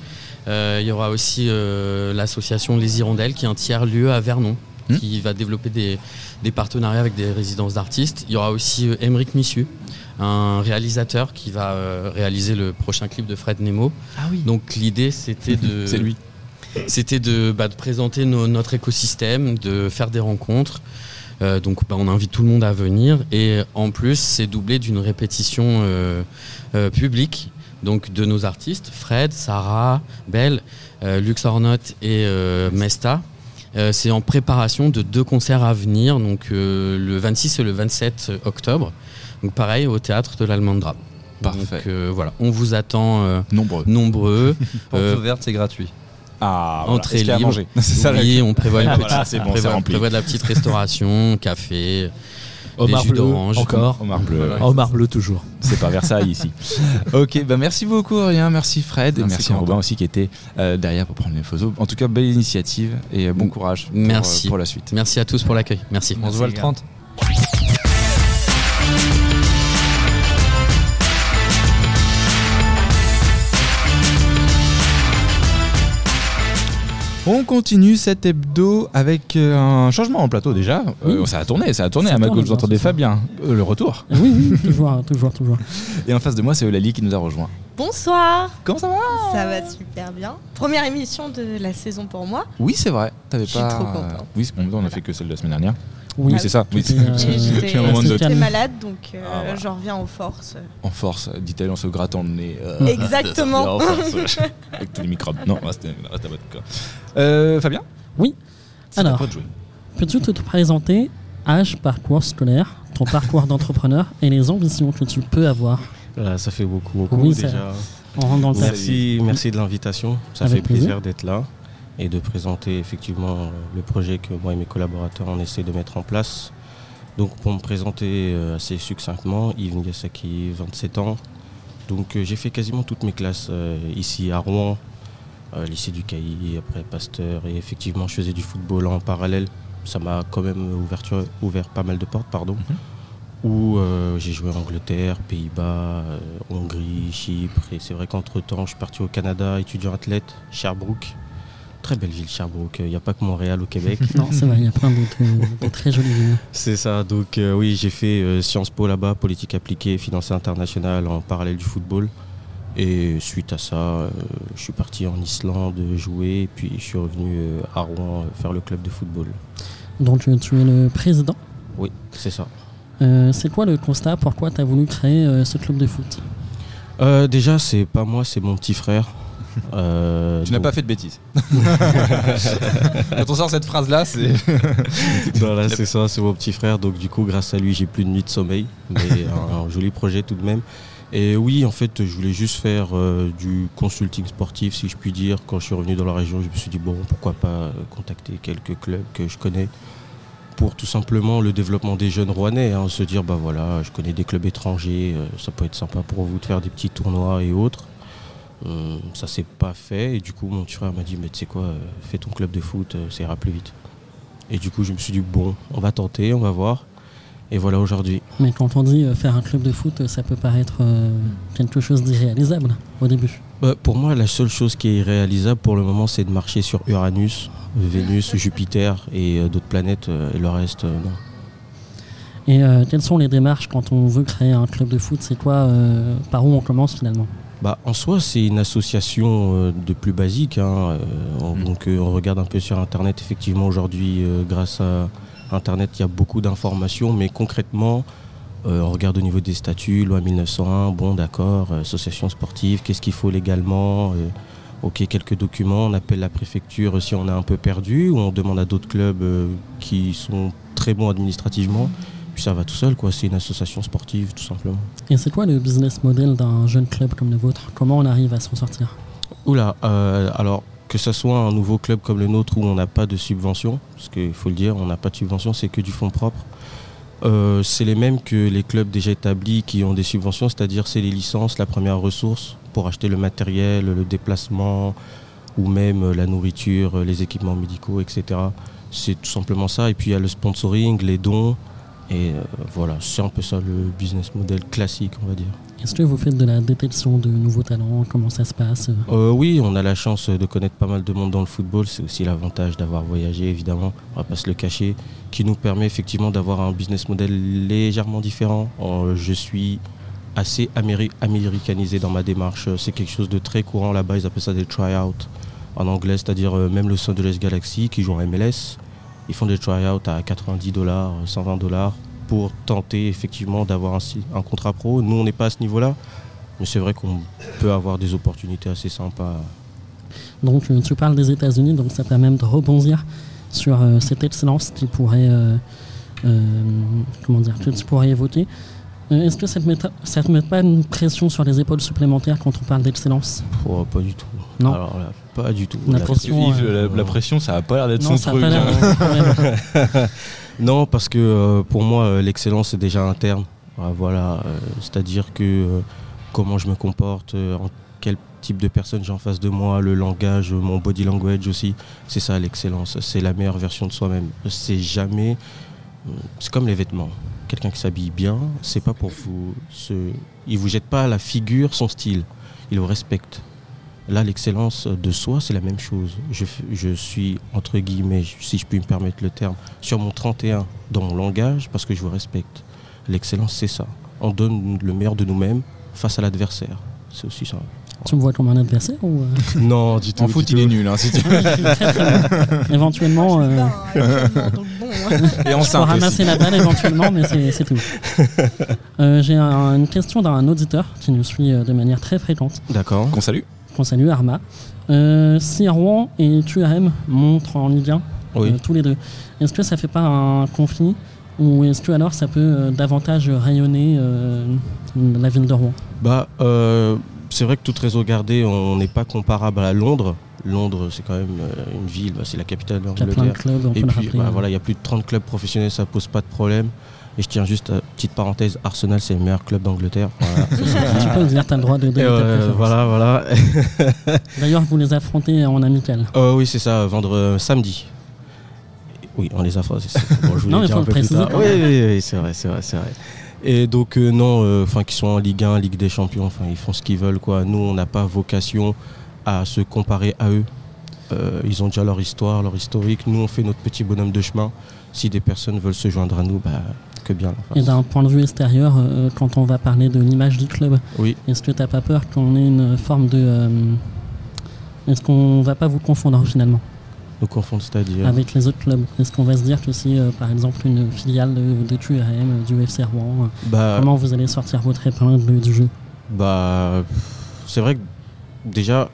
Euh, il y aura aussi euh, l'association Les Hirondelles, qui est un tiers lieu à Vernon, Hmm. qui va développer des, des partenariats avec des résidences d'artistes. Il y aura aussi euh, Émeric Missu, un réalisateur qui va euh, réaliser le prochain clip de Fred Nemo. Ah oui. Donc l'idée, c'était de, C'est lui. c'était de, bah, de présenter nos- notre écosystème, de faire des rencontres. Euh, donc bah, on invite tout le monde à venir et en plus c'est doublé d'une répétition euh, publique donc de nos artistes Fred, Sarah, Belle, euh, Lux et euh, Mesta. Euh, c'est en préparation de deux concerts à venir, donc euh, le 26 et le 27 octobre. Donc pareil au théâtre de l'Almandra. Parfait. Donc euh, voilà, on vous attend euh, Nombreux. nombreux. Porte Euh, ouverte, c'est gratuit. Ah, Entrée libre. C'est ça oui, on prévoit une Ah, voilà, bon, on prévoit de la petite restauration, café, Homard jus bleu, encore. Omar bleu. Ouais. Homard bleu toujours. C'est pas Versailles ici. ok, bah merci beaucoup Aurélien, merci Fred, et Merci, merci. Robin aussi qui était euh, derrière pour prendre les photos. En tout cas, belle initiative et euh, bon courage pour, Merci. euh, pour la suite. Merci à tous pour l'accueil. Merci. On se voit le les gars. 30. On continue cet hebdo avec euh, un changement en plateau déjà. Euh, ça a tourné, ça a tourné. Ça à ma gauche, vous entendez ça, ça. Fabien, Euh, le retour. Oui, oui, toujours, toujours, toujours. Et en face de moi, c'est Eulalie qui nous a rejoint. Bonsoir, Comment ça va ça va super bien. Première émission de la saison pour moi. Oui, c'est vrai. T'avais Je suis pas. trop contente. Oui, on a fait que celle de la semaine dernière. Oui, c'est ça. Oui, euh, J'étais calme. malade donc euh, Ah, voilà. j'en reviens en force. En force, dit-elle en se grattant le nez. Euh, Exactement. en force. Avec tous les microbes. Non, reste, reste à votre corps. Euh, Fabien? Oui. Alors. Peux-tu te présenter âge, parcours scolaire, ton parcours d'entrepreneur et les ambitions que tu peux avoir? Voilà, ça fait beaucoup, beaucoup Oui, ça- déjà. On rentre dans le Merci, merci de l'invitation. Ça Avec fait plaisir. plaisir d'être là et de présenter effectivement euh, le projet que moi et mes collaborateurs on essaie de mettre en place. Donc pour me présenter euh, assez succinctement, Yves Ngasaki, 27 ans. Donc euh, j'ai fait quasiment toutes mes classes ici à Rouen, lycée du Cailly, après Pasteur et effectivement je faisais du football en parallèle. Ça m'a quand même ouverture- ouvert pas mal de portes, pardon. Où euh, j'ai joué en Angleterre, Pays-Bas, euh, Hongrie, Chypre. Et c'est vrai qu'entre-temps, je suis parti au Canada, étudiant athlète, Sherbrooke. Très belle ville, Sherbrooke. Il n'y a pas que Montréal au Québec. Non, c'est vrai, il y a plein d'autres euh, très jolies villes. c'est ça. Donc euh, oui, j'ai fait euh, Sciences Po là-bas, politique appliquée, financée internationale en parallèle du football. Et suite à ça, euh, je suis parti en Islande jouer. Et puis je suis revenu à Rouen faire le club de football. Donc tu es le président. Oui, c'est ça. C'est quoi le constat? Pourquoi tu as voulu créer ce club de foot? Déjà, c'est pas moi, c'est mon petit frère. Euh, Tu n'as donc- pas fait de bêtises. Quand on sort cette phrase-là, c'est. Non, là, c'est ça, c'est mon petit frère. Donc, du coup, grâce à lui, j'ai plus de nuit de sommeil. Mais un, un joli projet tout de même. Et oui, en fait, je voulais juste faire euh, du consulting sportif, si je puis dire. Quand je suis revenu dans la région, je me suis dit, bon, pourquoi pas euh, contacter quelques clubs que je connais pour tout simplement le développement des jeunes rouennais. hein. se dire, bah voilà, je connais des clubs étrangers, euh, ça peut être sympa pour vous de faire des petits tournois et autres. Hum, ça s'est pas fait. Et du coup, mon frère m'a dit, mais tu sais quoi, euh, fais ton club de foot, euh, ça ira plus vite. Et du coup, je me suis dit, bon, on va tenter, on va voir. Et voilà aujourd'hui. Mais quand on dit euh, faire un club de foot, euh, ça peut paraître euh, quelque chose d'irréalisable au début. Bah, pour moi, la seule chose qui est réalisable pour le moment, c'est de marcher sur Uranus, Vénus, Jupiter et euh, d'autres planètes. euh, et le reste, euh, non. Et euh, quelles sont les démarches quand on veut créer un club de foot? C'est quoi euh, Par où on commence finalement? Bah, en soi, c'est une association euh, de plus basique. hein, euh, on- Mm. Donc, euh, on regarde un peu sur Internet. Effectivement, aujourd'hui, grâce à Internet, il y a beaucoup d'informations. Mais concrètement, euh, on regarde au niveau des statuts, loi 1901. Bon, d'accord, euh, association sportive, qu'est-ce qu'il faut légalement euh, Ok, quelques documents. On appelle la préfecture si on est un peu perdu. Ou on demande à d'autres clubs qui sont très bons administrativement. Puis ça va tout seul, quoi. C'est une association sportive, tout simplement. Et c'est quoi le business model d'un jeune club comme le vôtre? Comment on arrive à s'en sortir? Oula, euh, alors que ce soit un nouveau club comme le nôtre où on n'a pas de subvention, parce qu'il faut le dire, on n'a pas de subvention, c'est que du fonds propre. euh, c'est les mêmes que les clubs déjà établis qui ont des subventions, c'est-à-dire c'est les licences, la première ressource pour acheter le matériel, le déplacement ou même euh, la nourriture, les équipements médicaux, etc. C'est tout simplement ça. Et puis il y a le sponsoring, les dons. Et euh, voilà, c'est un peu ça le business model classique, on va dire. Est-ce que vous faites de la détection de nouveaux talents? Comment ça se passe? Euh, oui, on a la chance de connaître pas mal de monde dans le football. C'est aussi l'avantage d'avoir voyagé, évidemment, on va pas se le cacher, qui nous permet effectivement d'avoir un business model légèrement différent. Euh, je suis assez améri- américanisé dans ma démarche. C'est quelque chose de très courant là-bas. Ils appellent ça des try-out en anglais, c'est-à-dire même le Los Angeles Galaxy qui joue en MLS. Ils font des try-out à 90 dollars, 120 dollars pour tenter effectivement d'avoir un, contrat pro. Nous, on n'est pas à ce niveau-là. Mais c'est vrai qu'on peut avoir des opportunités assez sympas. Donc euh, tu parles des États-Unis, donc ça permet de rebondir sur euh, cette excellence qui pourrait, euh, euh, comment dire, que tu pourrais évoquer. Est-ce que ça ne te, met pas- ça te met pas une pression sur les épaules supplémentaires quand on parle d'excellence? Oh, pas du tout. Non. Alors là, pas du tout. La Là, pression, Yves, euh, la, la pression, ça a pas l'air d'être son ça truc. hein. Non, parce que euh, pour moi, euh, l'excellence, c'est déjà interne. Ah, voilà, euh, c'est-à-dire que comment je me comporte, en quel type de personne j'ai en face de moi, le langage, mon body language aussi, c'est ça l'excellence. C'est la meilleure version de soi-même. C'est jamais. C'est comme les vêtements. Quelqu'un qui s'habille bien, c'est pas pour vous. Se... Il vous jette pas à la figure son style. Il vous respecte. Là, l'excellence de soi, c'est la même chose. Je, je suis, entre guillemets, si je puis me permettre le terme, sur mon 31 dans mon langage parce que je vous respecte. L'excellence, c'est ça. On donne le meilleur de nous-mêmes face à l'adversaire. C'est aussi ça. Tu me vois comme un adversaire ou euh, non, du tout. En foot, il est nul. Hein, si tu-. Éventuellement, euh, Non, actuellement, donc bon. Et je peux enceinte ramasser aussi. la balle éventuellement, mais c'est tout. Euh, J'ai un- une question d'un auditeur qui nous suit euh, de manière très fréquente. D'accord. Qu'on salue. Qu'on salue, Arma. Euh, si Rouen et QRM montrent en Ligue 1, Oui. euh, tous les deux, est-ce que ça fait pas un conflit ou est-ce que alors ça peut euh, davantage rayonner la ville de Rouen? Bah, c'est vrai que tout réseau gardé, on n'est pas comparable à Londres. Londres, c'est quand même une ville, bah, c'est la capitale de Il y a plein de l'Angleterre. Et puis, bah, hein. voilà, il y a plus de 30 clubs professionnels, ça pose pas de problème. Et je tiens juste, euh, petite parenthèse, Arsenal, c'est le meilleur club d'Angleterre. Voilà. Tu peux le dire, tu as le droit de donner euh, voilà, voilà. D'ailleurs, vous les affrontez en amical. Euh, oui, c'est ça, vendre euh, samedi. Oui, on les affronte. bon, je Non, dit faut le préciser Oui, oui, oui, c'est vrai, c'est vrai, c'est vrai. Et donc, euh, non, enfin, qu'ils soient en Ligue 1, Ligue des Champions, enfin, ils font ce qu'ils veulent, quoi. Nous, on n'a pas vocation à se comparer à eux. Ils ont déjà leur histoire, leur historique. Nous, on fait notre petit bonhomme de chemin. Si des personnes veulent se joindre à nous, bah, que bien. Et d'un point de vue extérieur, euh, quand on va parler de l'image du club, Oui. est-ce que tu n'as pas peur qu'on ait une forme de. euh, est-ce qu'on va pas vous confondre finalement? Nous confondre, c'est-à-dire. avec les autres clubs Est-ce qu'on va se dire que si, euh, par exemple, une filiale de, de QRM, du FC Rouen, Bah, comment vous allez sortir votre épingle du jeu? Bah, c'est vrai que déjà,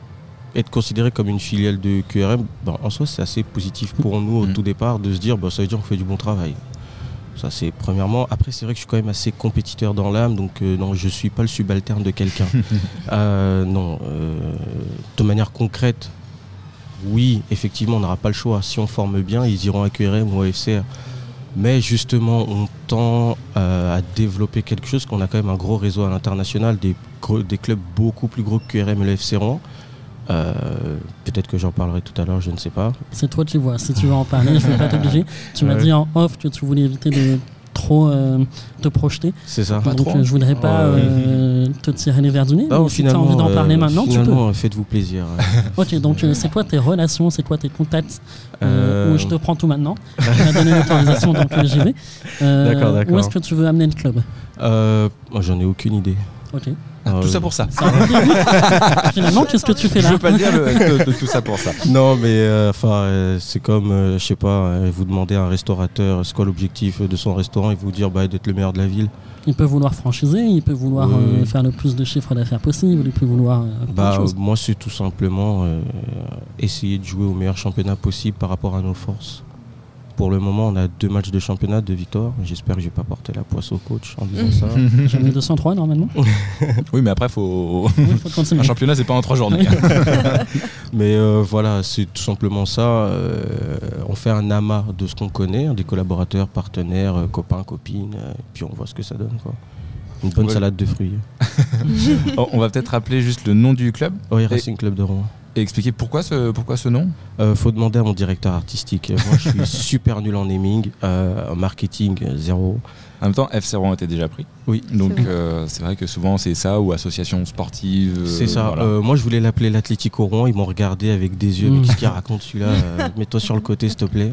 être considéré comme une filiale de QRM, ben, en soi, c'est assez positif pour nous au Mhm. tout départ de se dire, ben, ça veut dire qu'on fait du bon travail. Ça, c'est premièrement. Après, c'est vrai que je suis quand même assez compétiteur dans l'âme, donc euh, non, je suis pas le subalterne de quelqu'un. Euh, non, euh, de manière concrète, oui, effectivement, on n'aura pas le choix. Si on forme bien, ils iront à QRM ou à FCR. Mais justement, on tend à développer quelque chose qu'on a quand même un gros réseau à l'international, des clubs beaucoup plus gros que QRM et le FC Rouen. Euh, Peut-être que j'en parlerai tout à l'heure, je ne sais pas. C'est toi qui vois. Si tu veux en parler, je ne vais pas t'obliger. Tu m'as Ouais. dit en off que tu voulais éviter de trop euh, te projeter. C'est ça. Donc euh, je voudrais pas Euh, euh, te tirer les verres du nez. Ah, mais si tu as envie d'en euh, parler maintenant, tu peux. faites-vous plaisir. Ok, donc euh, c'est quoi tes relations, c'est quoi tes contacts euh, Euh, où Je te prends tout maintenant? Tu m'as donné l'autorisation, donc j'y vais. Euh, D'accord, d'accord. Où est-ce que tu veux amener le club? Euh, moi, J'en ai aucune idée. Ok. Euh, Tout ça pour ça. Ça va. Finalement, qu'est-ce que tu fais Je là veux pas le dire, le- de- de tout ça pour ça. Non, mais euh, enfin, euh, c'est comme, euh, je sais pas, euh, vous demandez à un restaurateur c'est quoi l'objectif de son restaurant et vous dire bah, d'être le meilleur de la ville. Il peut vouloir franchiser, il peut vouloir Oui, euh, faire le plus de chiffre d'affaires possible, il peut vouloir euh, Bah, moi, c'est tout simplement euh, essayer de jouer au meilleur championnat possible par rapport à nos forces. Pour le moment, on a deux matchs de championnat, deux victoires. J'espère que je vais pas porter la poisse au coach en disant ça. J'en ai 203 normalement. Oui, mais après, faut. Oui, faut. Un championnat, c'est pas en trois journées. Mais euh, voilà, c'est tout simplement ça. euh, on fait un amas de ce qu'on connaît, des collaborateurs, partenaires, euh, copains, copines, et puis on voit ce que ça donne. Quoi. Une bonne Ouais. salade de fruits. Oh, On va peut-être rappeler juste le nom du club Oui, Racing Club de Rouen. Et expliquer pourquoi ce, pourquoi ce nom? Euh, faut demander à mon directeur artistique. Moi, je suis super nul en naming, euh, en marketing, euh, zéro. En même temps, FC Rouen était déjà pris. Oui. Donc C'est vrai. euh, c'est vrai que souvent c'est ça ou association sportive. euh, C'est ça. voilà. Euh, moi, je voulais l'appeler l'Atlético Rouen. Ils m'ont regardé avec des yeux. Mm. Mais qu'est-ce qu'il raconte celui-là Mets-toi sur le côté, s'il te plaît.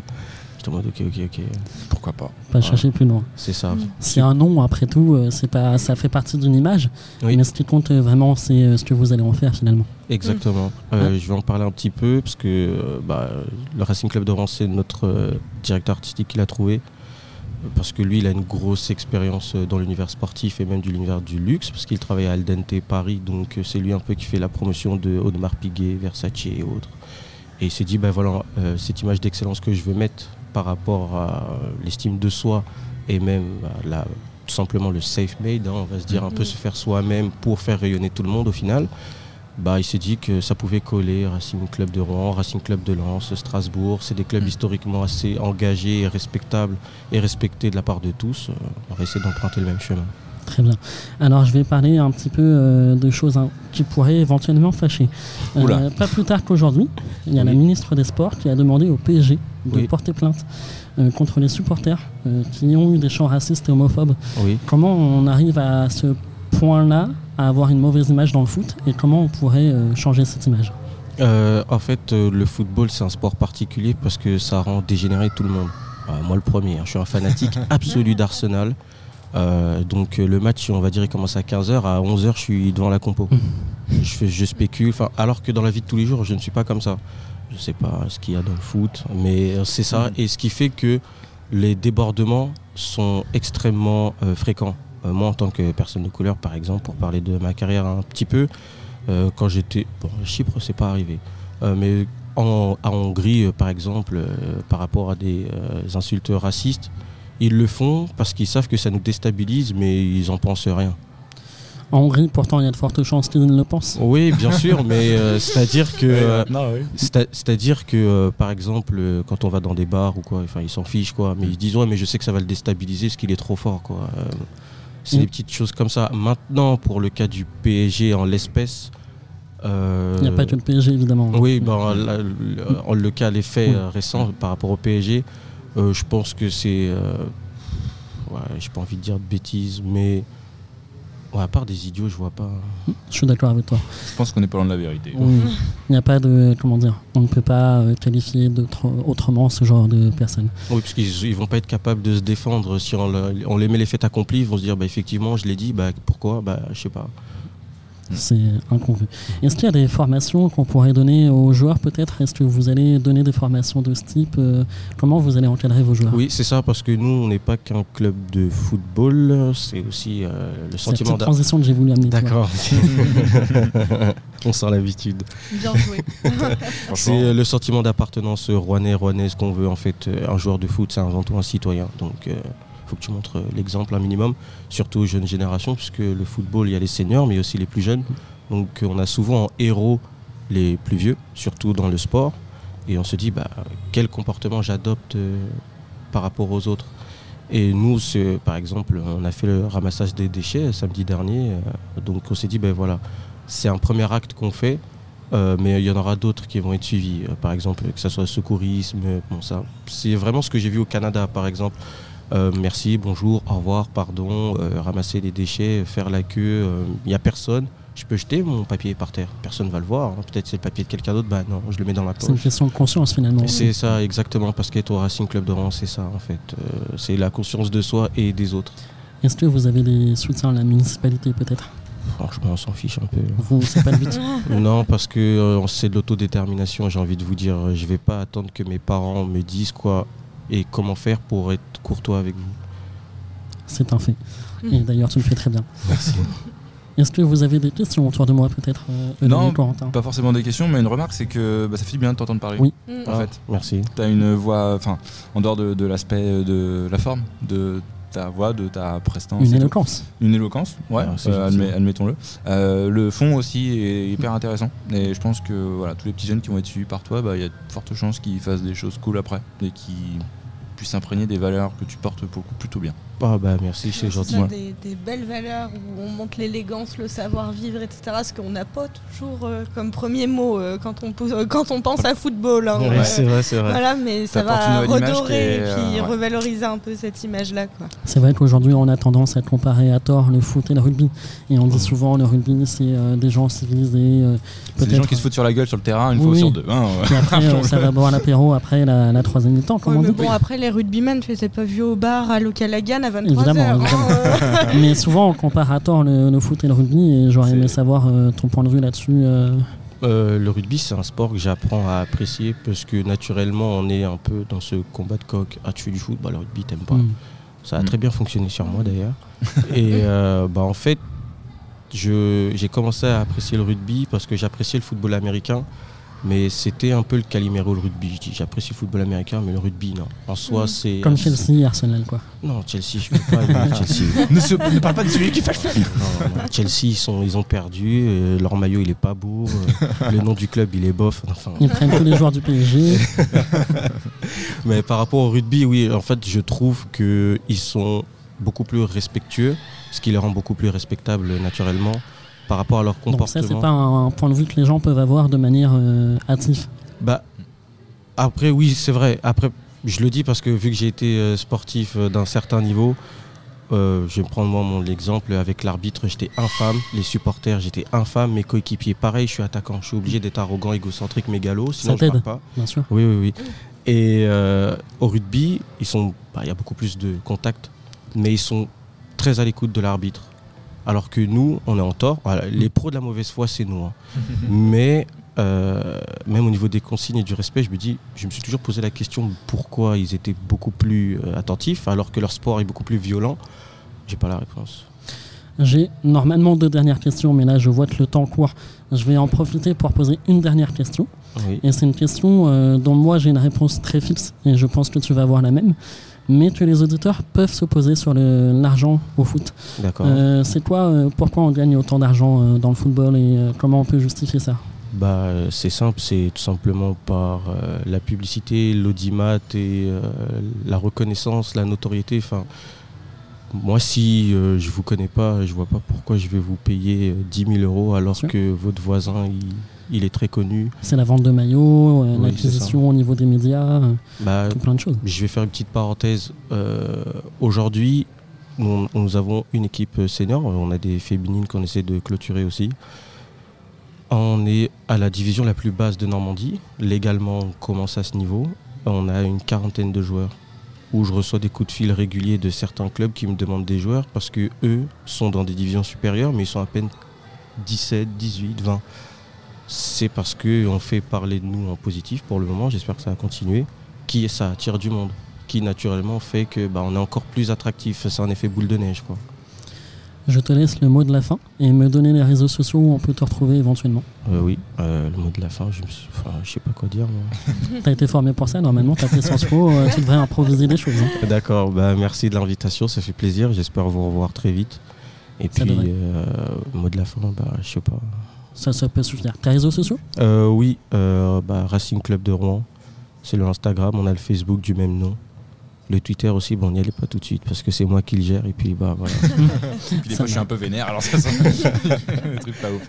J'étais en mode ok, ok, ok. Pourquoi pas Pas chercher plus loin. C'est ça. Mm. C'est un nom, après tout, euh, c'est pas, ça fait partie d'une image. Oui. Mais ce qui compte euh, vraiment, c'est euh, ce que vous allez en faire finalement. Exactement. Euh, Je vais en parler un petit peu parce que euh, bah, le Racing Club de Rouen, c'est notre euh, directeur artistique qui l'a trouvé. Parce que lui, il a une grosse expérience dans l'univers sportif et même de l'univers du luxe, parce qu'il travaille à Aldente Paris, donc c'est lui un peu qui fait la promotion de Audemars Piguet, Versace et autres. Et il s'est dit, ben voilà, euh, cette image d'excellence que je veux mettre par rapport à l'estime de soi et même la- tout simplement le safe made, hein, on va se dire un peu Mhm. se faire soi-même pour faire rayonner tout le monde au final bah, il s'est dit que ça pouvait coller Racing Club de Rouen, Racing Club de Lens, Strasbourg. C'est des clubs Mm. historiquement assez engagés et respectables et respectés de la part de tous. Euh, On va essayer d'emprunter le même chemin. Très bien. Alors, je vais parler un petit peu euh, de choses hein, qui pourraient éventuellement fâcher. Euh, pas plus tard qu'aujourd'hui, il y a la ministre des Sports qui a demandé au PSG de Oui. porter plainte euh, contre les supporters qui ont eu des chants racistes et homophobes. Oui. Comment on arrive à ce point-là, à avoir une mauvaise image dans le foot, et comment on pourrait changer cette image? En fait, le football, c'est un sport particulier parce que ça rend dégénéré tout le monde. Moi, le premier. hein. Je suis un fanatique absolu d'Arsenal. Euh, donc, euh, le match, on va dire, il commence à 15h. À 11h, je suis devant la compo. je, fais, je spécule. Alors que dans la vie de tous les jours, je ne suis pas comme ça. Je sais pas ce qu'il y a dans le foot, mais euh, c'est ça. Et ce qui fait que les débordements sont extrêmement euh, fréquents. Euh, moi, en tant que personne de couleur, par exemple, pour parler de ma carrière un petit peu, quand j'étais. Bon, Chypre, c'est pas arrivé. Mais en, à Hongrie, par exemple, par rapport à des insultes racistes, ils le font parce qu'ils savent que ça nous déstabilise, mais ils en pensent rien. En Hongrie, pourtant, il y a de fortes chances qu'ils ne le pensent. Oui, bien sûr, mais euh, c'est-à-dire que. euh, oui. C'est-à-dire que, euh, par exemple, euh, quand on va dans des bars ou quoi, enfin, ils s'en fichent, quoi. Mais ils disent, ouais, mais je sais que ça va le déstabiliser parce qu'il est trop fort, quoi. Euh, c'est Mm. des petites choses comme ça. Maintenant, pour le cas du PSG en l'espèce. euh, Il n'y a pas que le PSG, évidemment. Oui, ben, le, cas, les faits Oui. récents par rapport au PSG, euh, je pense que c'est. euh, ouais, j'ai pas envie de dire de bêtises, mais. Ouais, à part des idiots, je vois pas. Je suis d'accord avec toi. Je pense qu'on est pas loin de la vérité. Oui. Il n'y a pas de. Comment dire On ne peut pas euh, qualifier autrement ce genre de personnes. Oui, parce qu'ils ils vont pas être capables de se défendre si on, le- on les met les faits accomplis. Ils vont se dire, bah, effectivement, je l'ai dit, bah, pourquoi? Bah, je sais pas. C'est inconvu. Est-ce qu'il y a des formations qu'on pourrait donner aux joueurs peut-être? Est-ce que vous allez donner des formations de ce type euh, Comment vous allez encadrer vos joueurs? Oui, c'est ça, parce que nous, on n'est pas qu'un club de football, c'est aussi euh, le C'est la sentiment petite transition que j'ai voulu amener. D'accord. on sent l'habitude. Bien joué. C'est euh, le sentiment d'appartenance rouennais, rouennaise qu'on veut en fait. Un joueur de foot, c'est avant tout un citoyen. Donc, faut que tu montres euh, l'exemple un minimum, surtout aux jeunes générations, puisque le football, il y a les seniors, mais aussi les plus jeunes. Donc, euh, on a souvent en héros les plus vieux, surtout dans le sport. Et on se dit, bah, quel comportement j'adopte euh, par rapport aux autres. Et nous, par exemple, on a fait le ramassage des déchets samedi dernier. donc, on s'est dit, ben voilà, c'est un premier acte qu'on fait. Mais il y en aura d'autres qui vont être suivis. Par exemple, que ce soit secourisme, bon ça, c'est vraiment ce que j'ai vu au Canada, par exemple. Euh, merci, bonjour, au revoir, pardon, euh, ramasser les déchets, faire la queue. Il n'y a personne. Je peux jeter mon papier par terre. Personne va le voir. hein. Peut-être c'est le papier de quelqu'un d'autre. Bah non, je le mets dans la C'est une poche. question de conscience finalement. C'est ça exactement parce qu'être au Racing Club de Rouen, c'est ça en fait. Euh, c'est la conscience de soi et des autres. Est-ce que vous avez des soutiens de la municipalité peut-être? Franchement, on s'en fiche un peu. Vous, c'est pas le but. Non, parce que euh, c'est de l'autodétermination. J'ai envie de vous dire, euh, je vais pas attendre que mes parents me disent quoi et comment faire pour être courtois avec vous? C'est un fait. Et d'ailleurs, tu le fais très bien. Merci. Est-ce que vous avez des questions autour de moi peut-être euh, Non, Pas forcément des questions, mais une remarque, c'est que bah, ça fait bien de t'entendre parler. Oui. En Ah, fait, Merci. tu as une voix, enfin, en dehors de, de l'aspect euh, de la forme, de ta voix, de ta prestance. Une tout. éloquence. Une éloquence, ouais, Ah, euh, admet- admettons-le. Euh, le fond aussi est hyper intéressant. Et je pense que voilà, tous les petits jeunes qui vont être suivis par toi, bah, il y a de fortes chances qu'ils fassent des choses cool après et qu'ils puissent imprégner des valeurs que tu portes pour plutôt bien. Ah bah merci, c'est gentil. Des, des belles valeurs où on montre l'élégance, le savoir-vivre, etc. Ce qu'on n'a pas toujours euh, comme premier mot euh, quand, on, pose- euh, quand on pense à football. hein. Ouais, Ouais. c'est vrai, c'est vrai. Voilà, mais ça, va redorer est, et puis ouais. revaloriser un peu cette image-là. quoi. C'est vrai qu'aujourd'hui, on a tendance à comparer à tort le foot et le rugby. Et on dit souvent le rugby, c'est euh, des gens civilisés. euh, C'est des gens qui se foutent sur la gueule sur le terrain une Oui, fois oui. sur deux. hein, ouais. Puis après, euh, ça va boire l'apéro après la, la troisième mi-temps, comme Ouais, on mais dit. bon, après, les rugbymen, tu les as pas vus au bar à l'Ocalagan à 23h. Évidemment, Mais souvent, on compare à tort le, le foot et le rugby. Et j'aurais aimé savoir euh, ton point de vue là-dessus. euh. Euh, le rugby, c'est un sport que j'apprends à apprécier parce que naturellement, on est un peu dans ce combat de coq. Ah, tu fais du foot, bah le rugby, t'aimes pas. Hmm. Ça a Mm. très bien fonctionné sur moi d'ailleurs. Et euh, bah, en fait, je- j'ai commencé à apprécier le rugby parce que j'appréciais le football américain. Mais c'était un peu le Calimero le rugby. J'apprécie le football américain, mais le rugby, non. En soi, Mm. c'est. Comme Chelsea et Arsenal, quoi. Non, Chelsea, je peux pas Chelsea. ne, se- ne parle pas de celui qui fait le Non, non, Chelsea, ils, sont, ils ont perdu. euh, leur maillot, il est pas beau. euh, le nom du club, il est bof. Enfin, Ils prennent tous les joueurs du PSG. Mais par rapport au rugby, oui, en fait, je trouve qu'ils sont beaucoup plus respectueux, ce qui les rend beaucoup plus respectables naturellement par rapport à leur Donc ça, comportement. c'est pas un, un point de vue que les gens peuvent avoir de manière euh, hâtive. Bah, après, oui, c'est vrai. Après, je le dis parce que vu que j'ai été euh, sportif euh, d'un certain niveau, euh, je vais prendre moi mon exemple avec l'arbitre, j'étais infâme, les supporters, j'étais infâme, mes coéquipiers, pareil, je suis attaquant, je suis obligé d'être arrogant, égocentrique, mégalo, sinon je t'aide. marque pas. Bien sûr. Oui, oui, oui. Et au rugby, ils sont, bah, il y a beaucoup plus de contact, mais ils sont très à l'écoute de l'arbitre. Alors que nous, on est en tort. Voilà, les pros de la mauvaise foi, c'est nous. hein. mais euh, même au niveau des consignes et du respect, je me dis, je me suis toujours posé la question pourquoi ils étaient beaucoup plus euh, attentifs alors que leur sport est beaucoup plus violent. J'ai pas la réponse. J'ai normalement deux dernières questions, mais là, je vois que le temps court. Je vais en profiter pour poser une dernière question. Oui. Et c'est une question euh, dont moi, j'ai une réponse très fixe, et je pense que tu vas avoir la même. Mais que les auditeurs peuvent se poser sur l'argent au foot. D'accord. Euh, c'est quoi, euh, pourquoi on gagne autant d'argent euh, dans le football et comment on peut justifier ça? Bah, c'est simple, c'est tout simplement par euh, la publicité, l'audimat et euh, la reconnaissance, la notoriété. Enfin, moi, si euh, je vous connais pas, je vois pas pourquoi je vais vous payer euh, 10 000 euros alors que votre voisin, il, il est très connu. C'est la vente de maillots, euh, Oui, l'acquisition au niveau des médias, euh, Bah, tout plein de choses. je vais faire une petite parenthèse. Euh, Aujourd'hui, nous, nous avons une équipe senior. On a des féminines qu'on essaie de clôturer aussi. On est à la division la plus basse de Normandie. Légalement, on commence à ce niveau. On a une quarantaine de joueurs. Où je reçois des coups de fil réguliers de certains clubs qui me demandent des joueurs parce que eux sont dans des divisions supérieures, mais ils sont à peine 17, 18, 20. C'est parce qu'on fait parler de nous en positif pour le moment, j'espère que ça va continuer, qui ça attire du monde, qui naturellement fait que bah, on est encore plus attractif. C'est un effet boule de neige. Quoi. Je te laisse le mot de la fin et me donner les réseaux sociaux où on peut te retrouver éventuellement. Euh, oui, euh, le mot de la fin, je ne sais pas quoi dire. tu as été formé pour ça, normalement, tu as fait Sciences Po, euh, tu devrais improviser des choses. hein. D'accord, bah, merci de l'invitation, ça fait plaisir. J'espère vous revoir très vite. Et Ça puis, mot de la fin, bah, je sais pas. Ça, ça peut suffire. Tes réseaux sociaux Euh, oui, euh, bah, Racing Club de Rouen, c'est le Instagram, on a le Facebook du même nom. Le Twitter aussi, bon, on n'y allait pas tout de suite parce que c'est moi qui le gère et puis bah voilà. Puis des Ça fois, je suis un peu vénère, alors ça sent le truc pas ouf.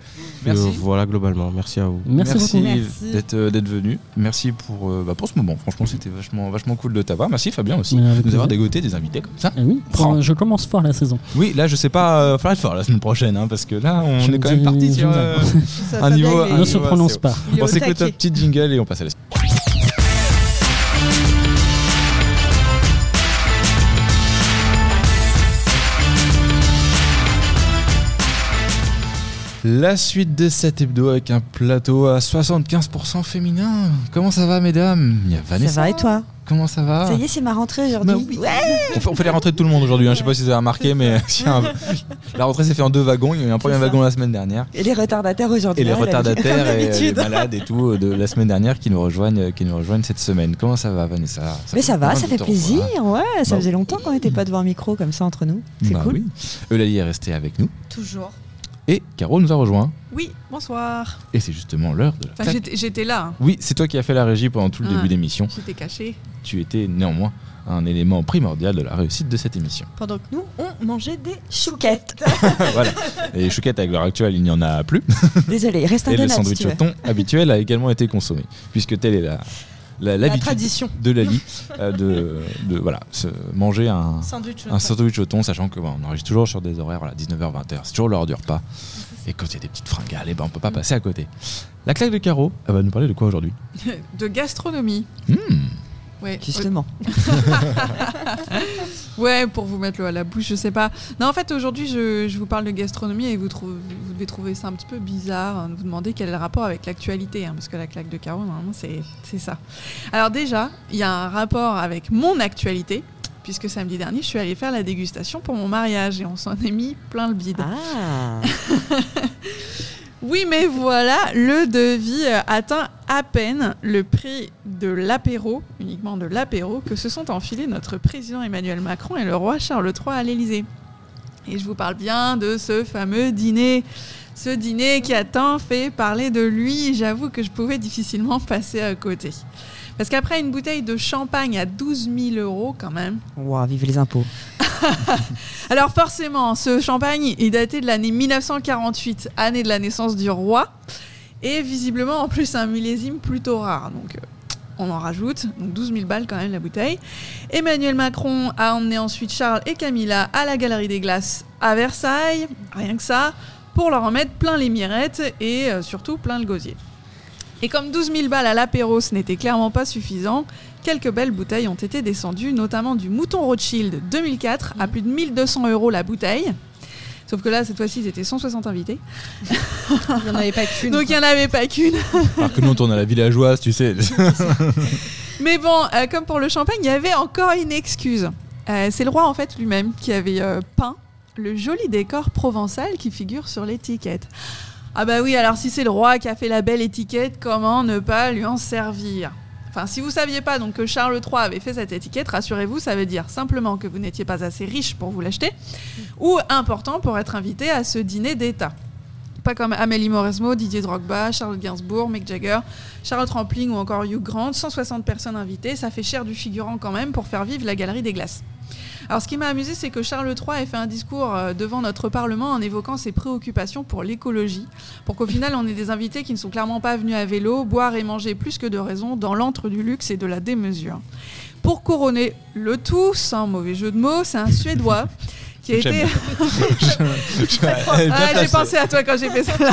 Merci. Euh, voilà globalement, merci à vous. Merci, beaucoup. Merci. d'être euh, d'être venu. Merci pour, euh, bah, pour ce moment. Franchement, c'était vachement, vachement cool de t'avoir. Merci Fabien aussi. De nous plaisir. avoir dégoté des invités comme ça. Eh oui, pour- Oh. je commence fort la saison. Oui, là, je sais pas, euh, faudra être fort la semaine prochaine, hein, parce que là, on Je est quand même parti sur euh, un niveau. il un Ne se prononce pas. il On s'écoute un petit jingle et on passe à la suite. La suite de cet hebdo avec un plateau à 75% féminin. Comment ça va, mesdames? Il y a Vanessa. Ça va et toi? Comment ça va? Ça y est, c'est ma rentrée aujourd'hui. Bah oui. on, fait, on fait les rentrées de tout le monde aujourd'hui. hein. Je sais pas si vous avez remarqué, mais la rentrée s'est fait en deux wagons. Il y a eu un premier ça. wagon la semaine dernière. Et les retardataires aujourd'hui. Et les hein, retardataires et euh, les malades et tout euh, de la semaine dernière qui nous rejoignent, qui nous rejoignent cette semaine. Comment ça va, Vanessa? Mais ça va, ça fait plaisir. Ouais, ça Bah faisait longtemps qu'on n'était pas devant un micro comme ça entre nous. C'est Bah cool. oui. Eulalie est restée avec nous Toujours. Et Caro nous a rejoint. Oui, bonsoir. Et c'est justement l'heure de la Enfin, j'étais là. hein. Oui, c'est toi qui as fait la régie pendant tout le Ah. début d'émission. J'étais caché. Tu étais néanmoins un élément primordial de la réussite de cette émission. Pendant que nous, on mangeait des Chouquette. voilà. Et les chouquettes, avec l'heure actuelle, il n'y en a plus. Désolé, reste un Et le sandwich au thon habituel a également été consommé, puisque telle est la l'habitude tradition. de Lali euh, de, de voilà, se manger un, Sandwich. un sandwich au thon, sachant que bon, on enregistre toujours sur des horaires voilà, 19h-20h, c'est toujours l'heure du repas. Et quand il y a des petites fringales, eh ben, on peut pas passer à côté. La claque de Caro, elle va nous parler de quoi aujourd'hui? De gastronomie. Hmm. Ouais. Justement. Ouais, pour vous mettre l'eau à la bouche, je sais pas. Non, en fait, aujourd'hui, je, je vous parle de gastronomie et vous, trouvez- vous devez trouver ça un petit peu bizarre hein, de vous demander quel est le rapport avec l'actualité, hein, parce que la claque de Caro, normalement, c'est c'est ça. Alors déjà, il y a un rapport avec mon actualité, puisque samedi dernier, je suis allée faire la dégustation pour mon mariage et on s'en est mis plein le bide. Ah, Oui, mais voilà, le devis euh, atteint à peine le prix de l'apéro, uniquement de l'apéro, que se sont enfilés notre président Emmanuel Macron et le roi Charles III à l'Élysée. Et je vous parle bien de ce fameux dîner. Ce dîner qui a tant fait parler de lui, j'avoue que je pouvais difficilement passer à côté. Parce qu'après une bouteille de champagne à 12 000 euros quand même, Ouah, vive les impôts. alors forcément, ce champagne est daté de l'année 1948, année de la naissance du roi, et visiblement en plus un millésime plutôt rare. Donc euh, on en rajoute, donc 12 000 balles quand même la bouteille. Emmanuel Macron a emmené ensuite Charles et Camilla à la Galerie des Glaces à Versailles, rien que ça, pour leur en mettre plein les mirettes et euh, surtout plein le gosier. Et comme 12 000 balles à l'apéro, ce n'était clairement pas suffisant, quelques belles bouteilles ont été descendues, notamment du Mouton Rothschild 2004 à plus de 1200 euros la bouteille. Sauf que là, cette fois-ci, ils étaient 160 invités. Il n'y en avait pas qu'une. Donc il n'y en avait pas qu'une. Alors que nous, on tourne à la villageoise, tu sais. Mais bon, euh, comme pour le champagne, il y avait encore une excuse. Euh, c'est le roi, en fait, lui-même, qui avait euh, peint le joli décor provençal qui figure sur l'étiquette. Ah bah oui, alors si c'est le roi qui a fait la belle étiquette, comment ne pas lui en servir? Enfin, si vous saviez pas donc que Charles III avait fait cette étiquette, rassurez-vous, ça veut dire simplement que vous n'étiez pas assez riche pour vous l'acheter, ou important pour être invité à ce dîner d'État. Pas comme Amélie Mauresmo, Didier Drogba, Charles Gainsbourg, Mick Jagger, Charlotte Rampling ou encore Hugh Grant, 160 personnes invitées, ça fait cher du figurant quand même pour faire vivre la galerie des glaces. Alors ce qui m'a amusé, c'est que Charles III ait fait un discours euh, devant notre Parlement en évoquant ses préoccupations pour l'écologie, pour qu'au final on ait des invités qui ne sont clairement pas venus à vélo, boire et manger plus que de raison dans l'antre du luxe et de la démesure. Pour couronner le tout, sans mauvais jeu de mots, c'est un Suédois qui a été... Ah, j'ai pensé à toi quand j'ai fait ça. là.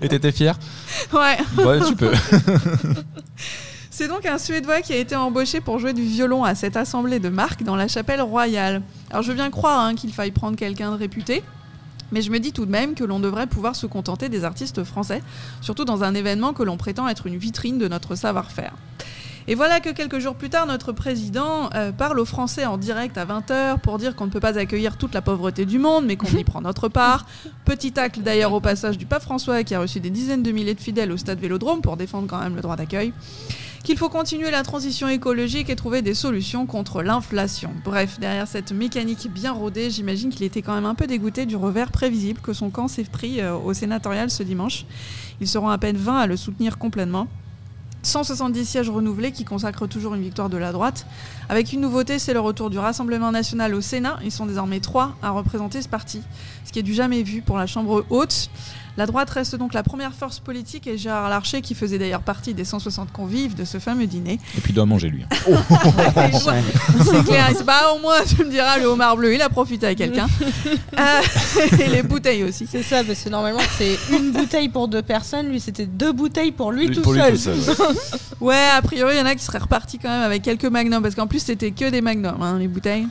Et t'étais fier Ouais. Ouais, tu peux. C'est donc un Suédois qui a été embauché pour jouer du violon à cette assemblée de marque dans la chapelle royale. Alors je bien croire hein, qu'il faille prendre quelqu'un de réputé, Mais je me dis tout de même que l'on devrait pouvoir se contenter des artistes français, surtout dans un événement que l'on prétend être une vitrine de notre savoir-faire. Et voilà que quelques jours plus tard, notre président euh, parle aux Français en direct à 20h pour dire qu'on ne peut pas accueillir toute la pauvreté du monde, mais qu'on y prend notre part. Petit tacle d'ailleurs au passage du pape François qui a reçu des dizaines de milliers de fidèles au stade Vélodrome pour défendre quand même le droit d'accueil. Qu'il faut continuer la transition écologique et trouver des solutions contre l'inflation. Bref, derrière cette mécanique bien rodée, j'imagine qu'il était quand même un peu dégoûté du revers prévisible que son camp s'est pris euh, au sénatorial ce dimanche. Ils seront à peine 20 à le soutenir complètement. 170 sièges renouvelés qui consacrent toujours une victoire de la droite. Avec une nouveauté, c'est le retour du Rassemblement national au Sénat. Ils sont désormais trois à représenter ce parti, ce qui est du jamais vu pour la Chambre haute. La droite reste donc la première force politique et Gérard Larcher, qui faisait d'ailleurs partie des 160 convives de ce fameux dîner. Et puis il doit manger lui. C'est clair, c'est pas au moins, tu me diras, le homard bleu, il a profité à quelqu'un. Euh, et les bouteilles aussi. C'est ça, parce que normalement c'est une bouteille pour deux personnes, lui c'était deux bouteilles pour lui, tout, Pour lui seul. tout seul, ouais. Ouais, a priori, il y en a qui seraient repartis quand même avec quelques magnums, parce qu'en plus, c'était que des magnums, hein, les bouteilles.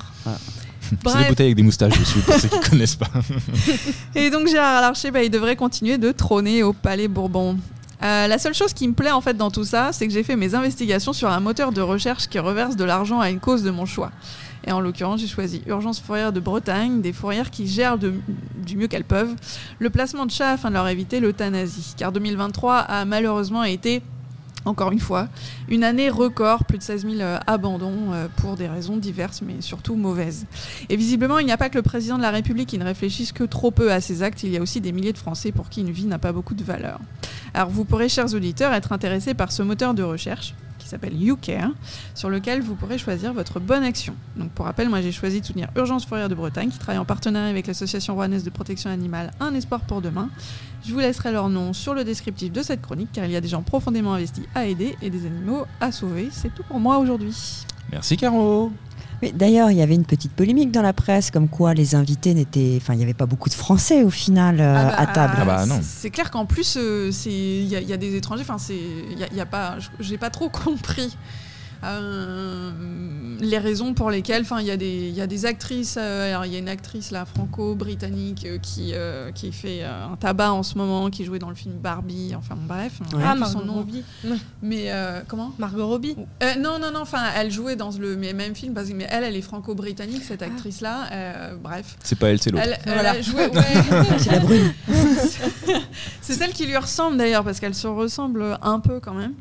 C'est des bouteilles avec des moustaches dessus, pour ceux qui connaissent pas. Et donc Gérard Larcher, bah, il devrait continuer de trôner au Palais Bourbon. Euh, la seule chose qui me plaît en fait dans tout ça, c'est que j'ai fait mes investigations sur un moteur de recherche qui reverse de l'argent à une cause de mon choix. Et en l'occurrence, j'ai choisi Urgence Fourrière de Bretagne, des fourrières qui gèrent de- du mieux qu'elles peuvent le placement de chats afin de leur éviter l'euthanasie. Car 2023 a malheureusement été, encore une fois, une année record, plus de 16 000 euh, abandons euh, pour des raisons diverses, mais surtout mauvaises. Et visiblement, il n'y a pas que le président de la République qui ne réfléchisse que trop peu à ses actes, il y a aussi des milliers de Français pour qui une vie n'a pas beaucoup de valeur. Alors vous pourrez, chers auditeurs, être intéressés par ce moteur de recherche qui s'appelle YouCare, sur lequel vous pourrez choisir votre bonne action. Donc pour rappel, moi j'ai choisi de soutenir Urgence Fourrière de Bretagne, qui travaille en partenariat avec l'association rouennaise de protection animale Un Espoir pour demain. Je vous laisserai leur nom sur le descriptif de cette chronique, car il y a des gens profondément investis à aider et des animaux à sauver. C'est tout pour moi aujourd'hui. Merci Caro. Mais D'ailleurs, il y avait une petite polémique dans la presse, comme quoi les invités n'étaient. Enfin, il n'y avait pas beaucoup de Français au final euh, Ah bah, à table. Ah bah non. c'est- clair qu'en plus, euh, c'est- il y, a- il y a des étrangers. Enfin, c'est il y y a pas. J'ai pas trop compris. Euh, les raisons pour lesquelles, enfin, il y a des, il y a des actrices. euh, alors, il y a une actrice là, franco-britannique, euh, qui euh, qui fait euh, un tabac en ce moment, qui jouait dans le film Barbie. Enfin, bref, a Ah, Margot son nom. Robbie. Mais euh, comment? Margot Robbie. Euh, Non, non, non. Enfin, elle jouait dans le même film, parce que mais elle, elle est franco-britannique, cette actrice-là. euh, bref. C'est pas elle, c'est l'autre. Elle, elle Voilà. a joué, ouais. C'est la brune. C'est celle qui lui ressemble d'ailleurs, parce qu'elle se ressemble un peu quand même.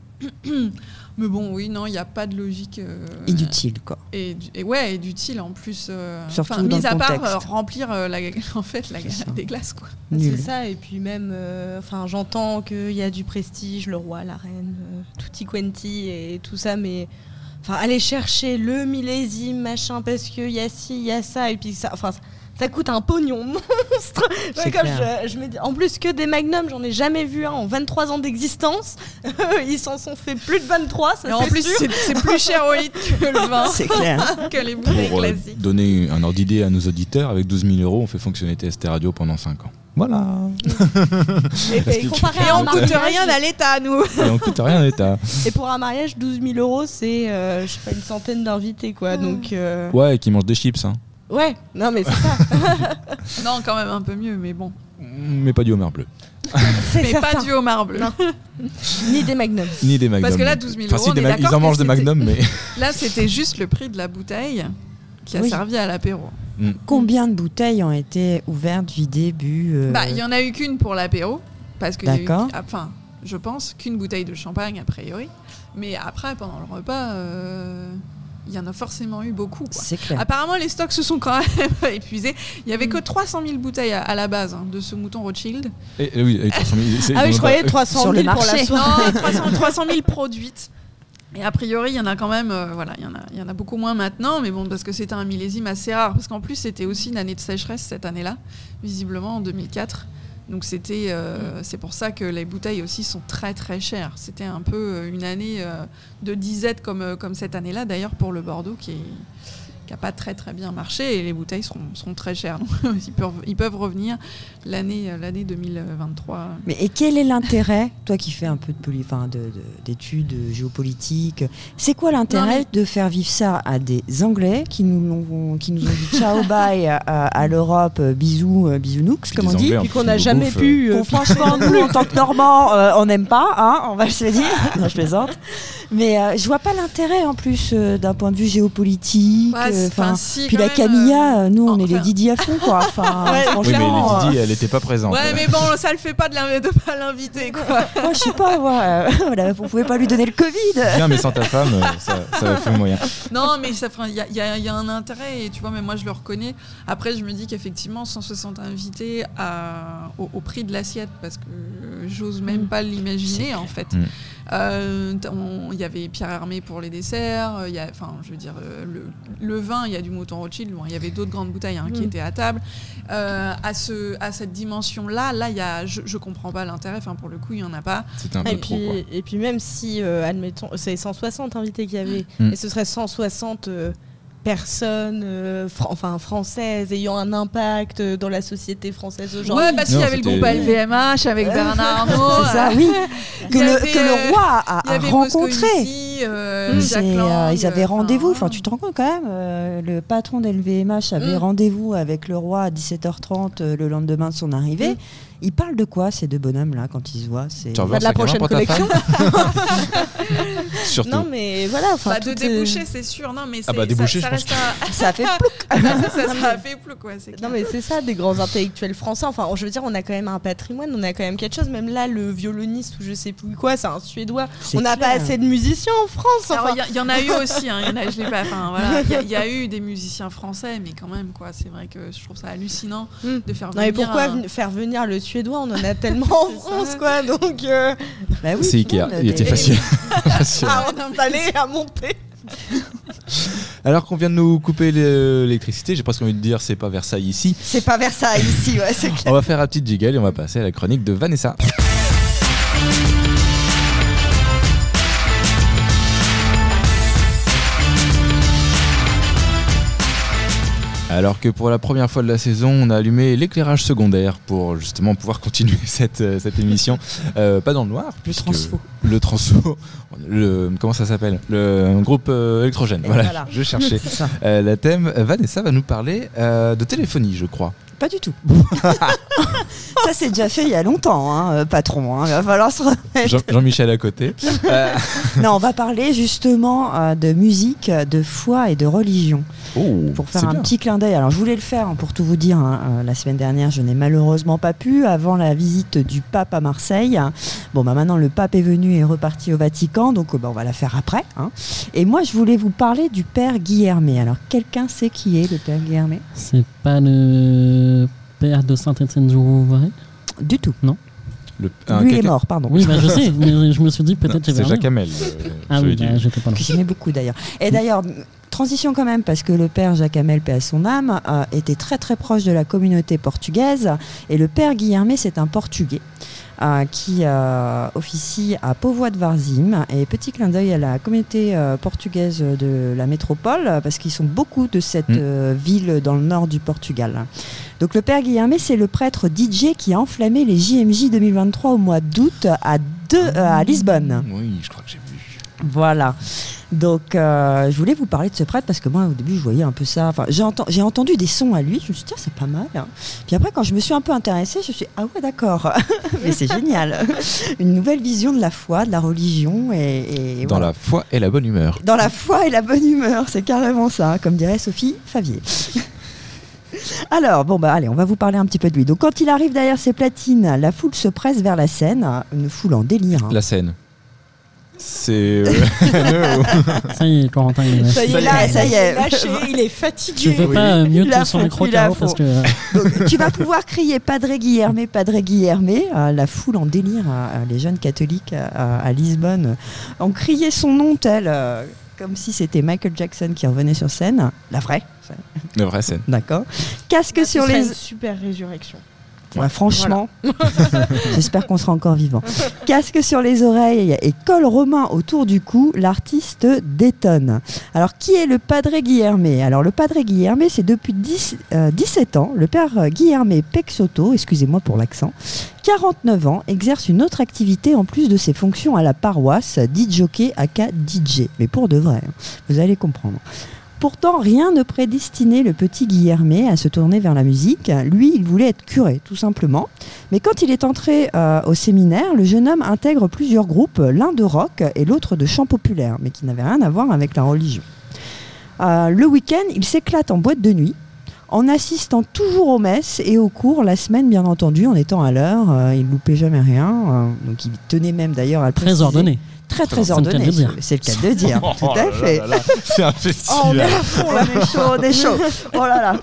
Mais bon, oui, non, il n'y a pas de logique. euh, Inutile, quoi. Et, et ouais, et d'utile en plus. euh, Surtout dans mis le à part euh, remplir euh, la, en fait, la, C'est des glaces, quoi. C'est Nul. ça, et puis même, euh, enfin, j'entends qu'il y a du prestige, le roi, la reine, euh, tutti quanti et tout ça, mais enfin, aller chercher le millésime, machin, parce qu'il y a ci, il y a ça, et puis ça, enfin, ça, coûte un pognon monstre. Ouais, C'est comme clair. je, je me dis- en plus que des magnums, j'en ai jamais vu un en 23 ans d'existence. Ils s'en sont fait plus de 23, ça Et en c'est plus, sûr. c'est plus cher au litre que le vin, C'est clair. que les bouteilles Pour euh, classiques. donner un ordre d'idée à nos auditeurs, avec 12 000 euros, on fait fonctionner TST Radio pendant 5 ans. Voilà. Et, et Et on coûte mariage- rien à l'État, nous. Et on coûte rien à l'État. Et pour un mariage, 12 000 euros, c'est euh, je sais pas, une centaine d'invités, quoi. Donc, euh, Ouais, et qui mangent des chips, hein. Ouais, non, mais c'est ça. Non, quand même un peu mieux, mais bon. Mais pas du homard bleu. C'est Mais certain. pas du homard bleu. Non. Ni des magnums. Ni des magnums. Parce que là, 12 000 Enfin, euros, si, on des est mag- ils en mangent des magnums, mais. Là, c'était juste le prix de la bouteille qui a Oui. servi à l'apéro. Combien de bouteilles ont été ouvertes, vidées, bues euh, Bah, il y en a eu qu'une pour l'apéro, parce que D'accord. enfin, je pense qu'une bouteille de champagne a priori, mais après pendant le repas, euh, il y en a forcément eu beaucoup. Quoi. C'est clair. Apparemment, les stocks se sont quand même épuisés. Il y avait que 300 000 bouteilles à, à la base hein, de ce mouton Rothschild. Et, et oui, et 300 000, c'est- Ah oui, je a croyais pas- 300 Sur 000 le pour la soirée. Non, 300, 300 000 produites. Et a priori, il y en a quand même, euh, voilà, il y en a, il y en a beaucoup moins maintenant, mais bon, parce que c'était un millésime assez rare, parce qu'en plus c'était aussi une année de sécheresse cette année-là, visiblement en 2004. Donc c'était, euh, c'est pour ça que les bouteilles aussi sont très très chères. C'était un peu euh, une année euh, de disette comme comme cette année-là, d'ailleurs pour le Bordeaux qui est qui a pas très très bien marché et les bouteilles seront, seront très chères. Donc, ils, peuvent, ils peuvent revenir l'année euh, l'année 2023. Mais et quel est l'intérêt, toi qui fais un peu enfin, de- de- d'études géopolitiques, c'est quoi l'intérêt de faire vivre ça à des Anglais qui nous, l'ont- qui nous ont dit ciao bye à, à l'Europe, euh, bisous, euh, bisounouks, Puis comme on dit Puis qu'on n'a jamais pu. euh, franchement, nous, en tant que Normands, euh, on n'aime pas, hein, on va se le dire. Non, je plaisante. Mais euh, je vois pas l'intérêt en plus euh, d'un point de vue géopolitique. Ouais, euh, enfin, enfin, si, puis la même, Camilla, euh, nous, on est les Didi à fond, quoi. Enfin, Ouais, Oui, mais les euh, Didi, elle était pas présente. Ouais, mais bon, ça le fait pas de de pas l'inviter, quoi. moi, je sais pas, moi, euh, voilà, vous pouvez pas lui donner le Covid. Bien, mais sans ta femme, euh, ça, ça faire moyen. Non, mais ça il y a, y y un intérêt, et tu vois, mais moi je le reconnais. Après, je me dis qu'effectivement, 160 invités à- au, au prix de l'assiette, parce que j'ose même pas l'imaginer en fait. Mm. Euh, Il y avait Pierre Hermé pour les desserts, euh, il y a, enfin, je veux dire, euh, le, le vin, il y a du mouton Rothschild, bon, il y avait d'autres grandes bouteilles hein, qui Mm. étaient à table. Euh, à, ce, à cette dimension-là, là, il y a, je, je comprends pas l'intérêt, enfin, pour le coup, il y en a pas. C'était un peu Et trop, puis, quoi. et puis même si, euh, admettons, c'est 160 invités qu'il y avait, Mm. et ce serait 160 euh, personnes euh, fran- enfin, françaises ayant un impact euh, dans la société française aujourd'hui. Ouais, parce qu'il y avait le groupe LVMH avec Bernard Arnault. C'est ça, oui. Il Que le, avait, que le euh, roi a, rencontré. Euh, Mm. Euh, Lang, ils avaient rendez-vous. Enfin, tu te rends compte quand même, euh, le patron d'LVMH avait Mm. rendez-vous avec le roi à 17h30 euh, le lendemain de son arrivée. Mm. Ils parlent de quoi ces deux bonhommes là quand ils se voient C'est Bah, de la prochaine collection. Surtout. Non, mais voilà. Enfin, Bah, de est- déboucher, c'est sûr. Non, mais Ah c'est- bah, déboucher, ça, ça reste un- ça a fait plouc. ça, ça fait plus quoi. c'est Non mais c'est ça, des grands intellectuels français. Enfin, je veux dire, on a quand même un patrimoine, on a quand même quelque chose. Même là, le violoniste ou je sais plus quoi, c'est un Suédois. On n'a pas assez de musiciens en France. Enfin, Il y, en a eu aussi. hein, il y en a, je l'ai pas. Enfin voilà, il y a- il y, a eu des musiciens français, mais quand même quoi. C'est vrai que je trouve ça hallucinant Hmm. de faire non mais venir. pourquoi un- faire venir le Suédois On en a tellement en ça. France, quoi. Donc, euh, Bah oui, C'est Ikea, monde, il était facile. Facile. à installer, à monter. Alors qu'on vient de nous couper le- l'électricité, j'ai presque envie de dire c'est pas Versailles ici. C'est pas Versailles ici, ouais, c'est clair. On va faire un petit jiggle et on va passer à la chronique de Vanessa. Alors que pour la première fois de la saison, on a allumé l'éclairage secondaire pour justement pouvoir continuer cette, euh, cette émission. Euh, pas dans le noir, puisque transfo. le transfo, le comment ça s'appelle, le groupe euh, électrogène. Voilà, Voilà. je cherchais. Euh, la thème, Vanessa va nous parler euh, de téléphonie, je crois. Pas du tout. ça c'est déjà fait il y a longtemps, hein, euh, patron. hein, Il va falloir se remettre. Jean- Jean-Michel à côté. Euh, Non, on va parler justement euh, de musique, de foi et de religion. oh, Pour faire un bien. petit clin d'œil. Alors, je voulais le faire hein, pour tout vous dire. hein, euh, la semaine dernière, je n'ai malheureusement pas pu avant la visite du pape à Marseille. Bon, bah maintenant, le pape est venu et est reparti au Vatican, donc bah, on va la faire après. hein. Et moi, je voulais vous parler du père Guillermé. Alors, quelqu'un sait qui est le père Guillermé C'est pas le père de Saint-Étienne du Rouvray Du tout. Le- un- Lui est mort, pardon. Oui, bah, je sais, mais je me suis dit Non, peut-être C'est Jacques. Hamel. euh, Ah oui, bah, j'étais pas j'aimais beaucoup d'ailleurs. Et d'ailleurs, transition quand même, parce que le père Jacques Hamel, paix à son âme, euh, était très très proche de la communauté portugaise. Et le père Guillermé, c'est un Portugais. Euh, qui euh, officie à Povoa de Varzim et petit clin d'œil à la communauté euh, portugaise de la métropole parce qu'ils sont beaucoup de cette Mm. ville dans le nord du Portugal. Donc le père Guillermé c'est le prêtre DJ qui a enflammé les JMJ 2023 au mois d'août à, deux, à Lisbonne. Oui, je crois que j'ai vu. Voilà. Donc, euh, je voulais vous parler de ce prêtre parce que moi, au début, je voyais un peu ça. Enfin, j'ai enten- j'ai entendu des sons à lui. Je me suis dit, tiens, c'est pas mal. hein. Puis après, quand je me suis un peu intéressée, je me suis dit, ah ouais, d'accord. Mais c'est génial. Une nouvelle vision de la foi, de la religion. Et, et Dans voilà. la foi et la bonne humeur. Dans la foi et la bonne humeur. C'est carrément ça, comme dirait Sophie Favier. Alors, bon, bah allez, on va vous parler un petit peu de lui. Donc, quand il arrive derrière ses platines, la foule se presse vers la scène. Une foule en délire. hein. La scène. C'est. euh, Ça y est, Corentin, il est lâché. Ça y Ça est, y là, est, ça y est. lâché, il est Tu fatigué. fais Oui. pas euh, mieux que son micro parce que Donc, tu vas pouvoir crier Padre Guillermé, Padre Guillermé. Euh, la foule en délire, euh, les jeunes catholiques à, à Lisbonne ont crié son nom tel, euh, comme si c'était Michael Jackson qui revenait sur scène. La vraie, La vraie scène. d'accord. Casque sur les. une super résurrection. Ouais, franchement, j'espère qu'on sera encore vivant. Casque sur les oreilles et col romain autour du cou, l'artiste détonne. Alors, qui est le Padre Guillermé Alors, le Padre Guillermé, c'est depuis 10, euh, 17 ans, le père Guillermé Pexoto, excusez-moi pour l'accent, 49 ans, exerce une autre activité en plus de ses fonctions à la paroisse, dit jockey aka DJ. Mais pour de vrai, hein. vous allez comprendre. Pourtant, rien ne prédestinait le petit Guillermé à se tourner vers la musique. Lui, il voulait être curé, tout simplement. Mais quand il est entré euh, au séminaire, le jeune homme intègre plusieurs groupes, l'un de rock et l'autre de chant populaire, mais qui n'avaient rien à voir avec la religion. Euh, le week-end, il s'éclate en boîte de nuit, en assistant toujours aux messes et aux cours, la semaine bien entendu, en étant à l'heure. Euh, il loupait jamais rien. donc il tenait même d'ailleurs à le Très ordonné. Très très ordonné. C'est le cas de le dire. Tout à fait. C'est un Oh, on est festival. à fond là, on est chaud, on est chaud. Oh là là.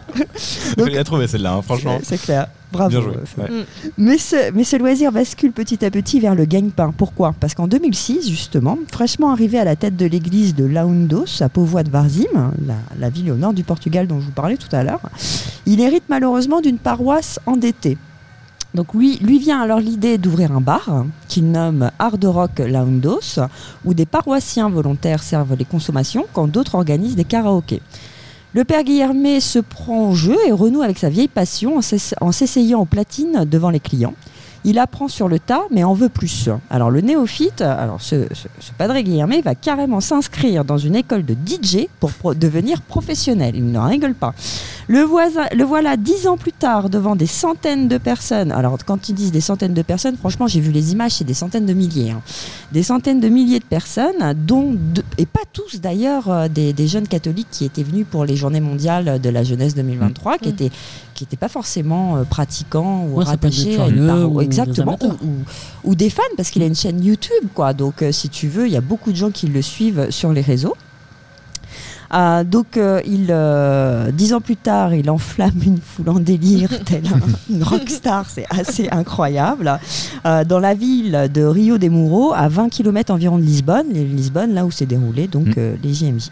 Il la trouver celle-là, hein, franchement. C'est clair. Bravo. Bien joué. Ouais. Mais ce, mais ce loisir bascule petit à petit vers le gagne-pain. Pourquoi? Parce qu'en 2006, justement, fraîchement arrivé à la tête de l'église de Laundos, à Povoa de Varzim, la, la ville au nord du Portugal dont je vous parlais tout à l'heure, il hérite malheureusement d'une paroisse endettée. Donc lui, lui vient alors l'idée d'ouvrir un bar qu'il nomme Hard Rock Laundos, où des paroissiens volontaires servent les consommations quand d'autres organisent des karaokés. Le père Guillermé se prend au jeu et renoue avec sa vieille passion en en s'essayant aux platines devant les clients. Il apprend sur le tas, mais en veut plus. Alors le néophyte, alors ce, ce, ce padre va carrément s'inscrire dans une école de DJ pour pro- devenir professionnel. Il n'en rigole pas. Le, voisin, le voilà dix ans plus tard devant des centaines de personnes. Alors quand ils disent des centaines de personnes, franchement j'ai vu les images, c'est des centaines de milliers. hein. Des centaines de milliers de personnes, dont et pas tous d'ailleurs euh, des, des jeunes catholiques qui étaient venus pour les Journées mondiales de la jeunesse 2023, qui Mm. étaient qui n'étaient pas forcément euh, pratiquants ou Ouais, rattachés à une ou exactement ou, ou des fans parce qu'il a une chaîne YouTube quoi donc euh, si tu veux il y a beaucoup de gens qui le suivent sur les réseaux Ah, donc, euh, il, euh, dix ans plus tard, il enflamme une foule en délire, tel un- une rockstar, c'est assez incroyable. Euh, dans la ville de Rio de Muro, à 20 km environ de Lisbonne, Lisbonne, là où s'est déroulé donc Mm. euh, les JMJ.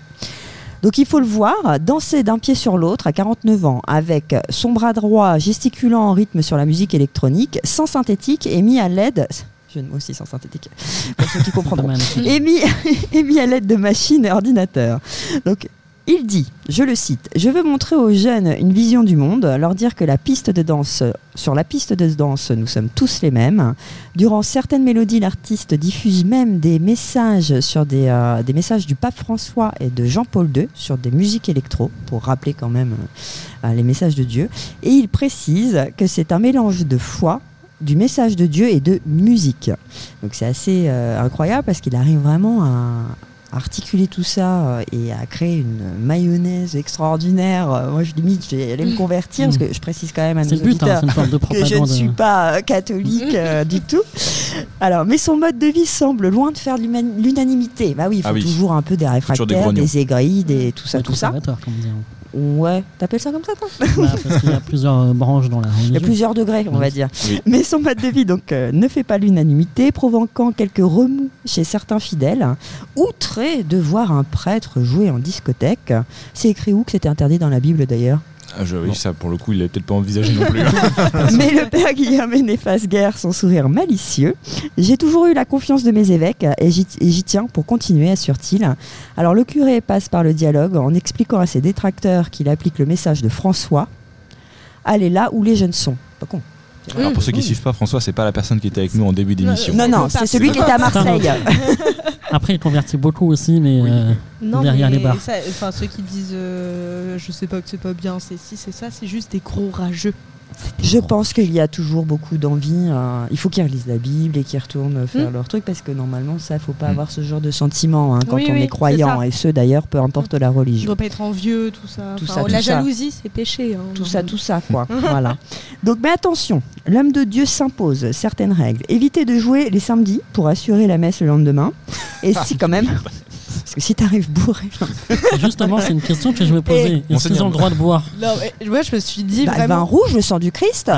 Donc il faut le voir, danser d'un pied sur l'autre à 49 ans, avec son bras droit gesticulant en rythme sur la musique électronique, sans synthétique et mis à l'aide. Je moi aussi sans synthétique, pour ceux qui comprendront mal. et mis, et mis à l'aide de machines et ordinateurs. Donc, il dit, je le cite, Je veux montrer aux jeunes une vision du monde, leur dire que la piste de danse, sur la piste de danse, nous sommes tous les mêmes. Durant certaines mélodies, l'artiste diffuse même des messages sur des, euh, messages du pape François et de Jean-Paul II sur des musiques électro, pour rappeler quand même euh, les messages de Dieu. Et il précise que c'est un mélange de foi, du message de Dieu et de musique. Donc c'est assez euh, incroyable parce qu'il arrive vraiment à articuler tout ça euh, et à créer une mayonnaise extraordinaire. Euh, moi, je limite, aller me convertir parce que je précise quand même à nos C'est le but, hein, auditeurs c'est une forme de que je ne suis pas euh, catholique euh, du tout. Alors, mais son mode de vie semble loin de faire l'unanimité. Bah oui, il faut Ah oui. toujours un peu des des réfractaires, grognons. des, aigris, des tout ça, tout ça. conservateur, comme on dit. Ouais, t'appelles ça comme ça toi Bah, parce qu'il y a plusieurs branches dans la religion. Il y a plusieurs degrés, on va dire. Oui. Mais son mode de vie donc euh, ne fait pas l'unanimité, provoquant quelques remous chez certains fidèles, outrés de voir un prêtre jouer en discothèque. C'est écrit où que c'était interdit dans la Bible d'ailleurs? Ah, je- oui, ça pour le coup, il l'avait peut-être pas envisagé non plus. Mais le père Guillaume n'efface guère son sourire malicieux. J'ai toujours eu la confiance de mes évêques et j'y et j'y tiens pour continuer, assure-t-il. Alors le curé passe par le dialogue en expliquant à ses détracteurs qu'il applique le message de François. Allez là où les jeunes sont. Pas con. Alors pour ceux qui suivent pas, François, c'est pas la personne qui était avec nous en début d'émission. Non, non, c'est celui qui était à Marseille. Après, il convertit beaucoup aussi, mais euh, Non, derrière mais les barres. ça- Enfin, ceux qui disent euh, je sais pas que c'est pas bien, c'est si, c'est ça, c'est juste des gros rageux. Je pense qu'il y a toujours beaucoup d'envie. euh, il faut qu'ils relisent la Bible et qu'ils retournent faire Mm. leur truc parce que normalement, ça, faut pas Mm. avoir ce genre de sentiment hein, quand Oui, on oui, est croyant. Et ce d'ailleurs, peu importe la religion. dois pas être envieux, tout ça. Tout Enfin, ça, la tout ça. jalousie, c'est péché. hein, Tout ça, tout ça, quoi. voilà. Donc, mais attention, l'homme de Dieu s'impose certaines règles. Évitez de jouer les samedis pour assurer la messe le lendemain. Et si quand même, parce que si t'arrives bourré, justement, c'est une question que je me posais. Est-ce qu'ils ont le droit de boire? Non, mais moi, je me suis dit bah, le vin rouge, le sang du Christ.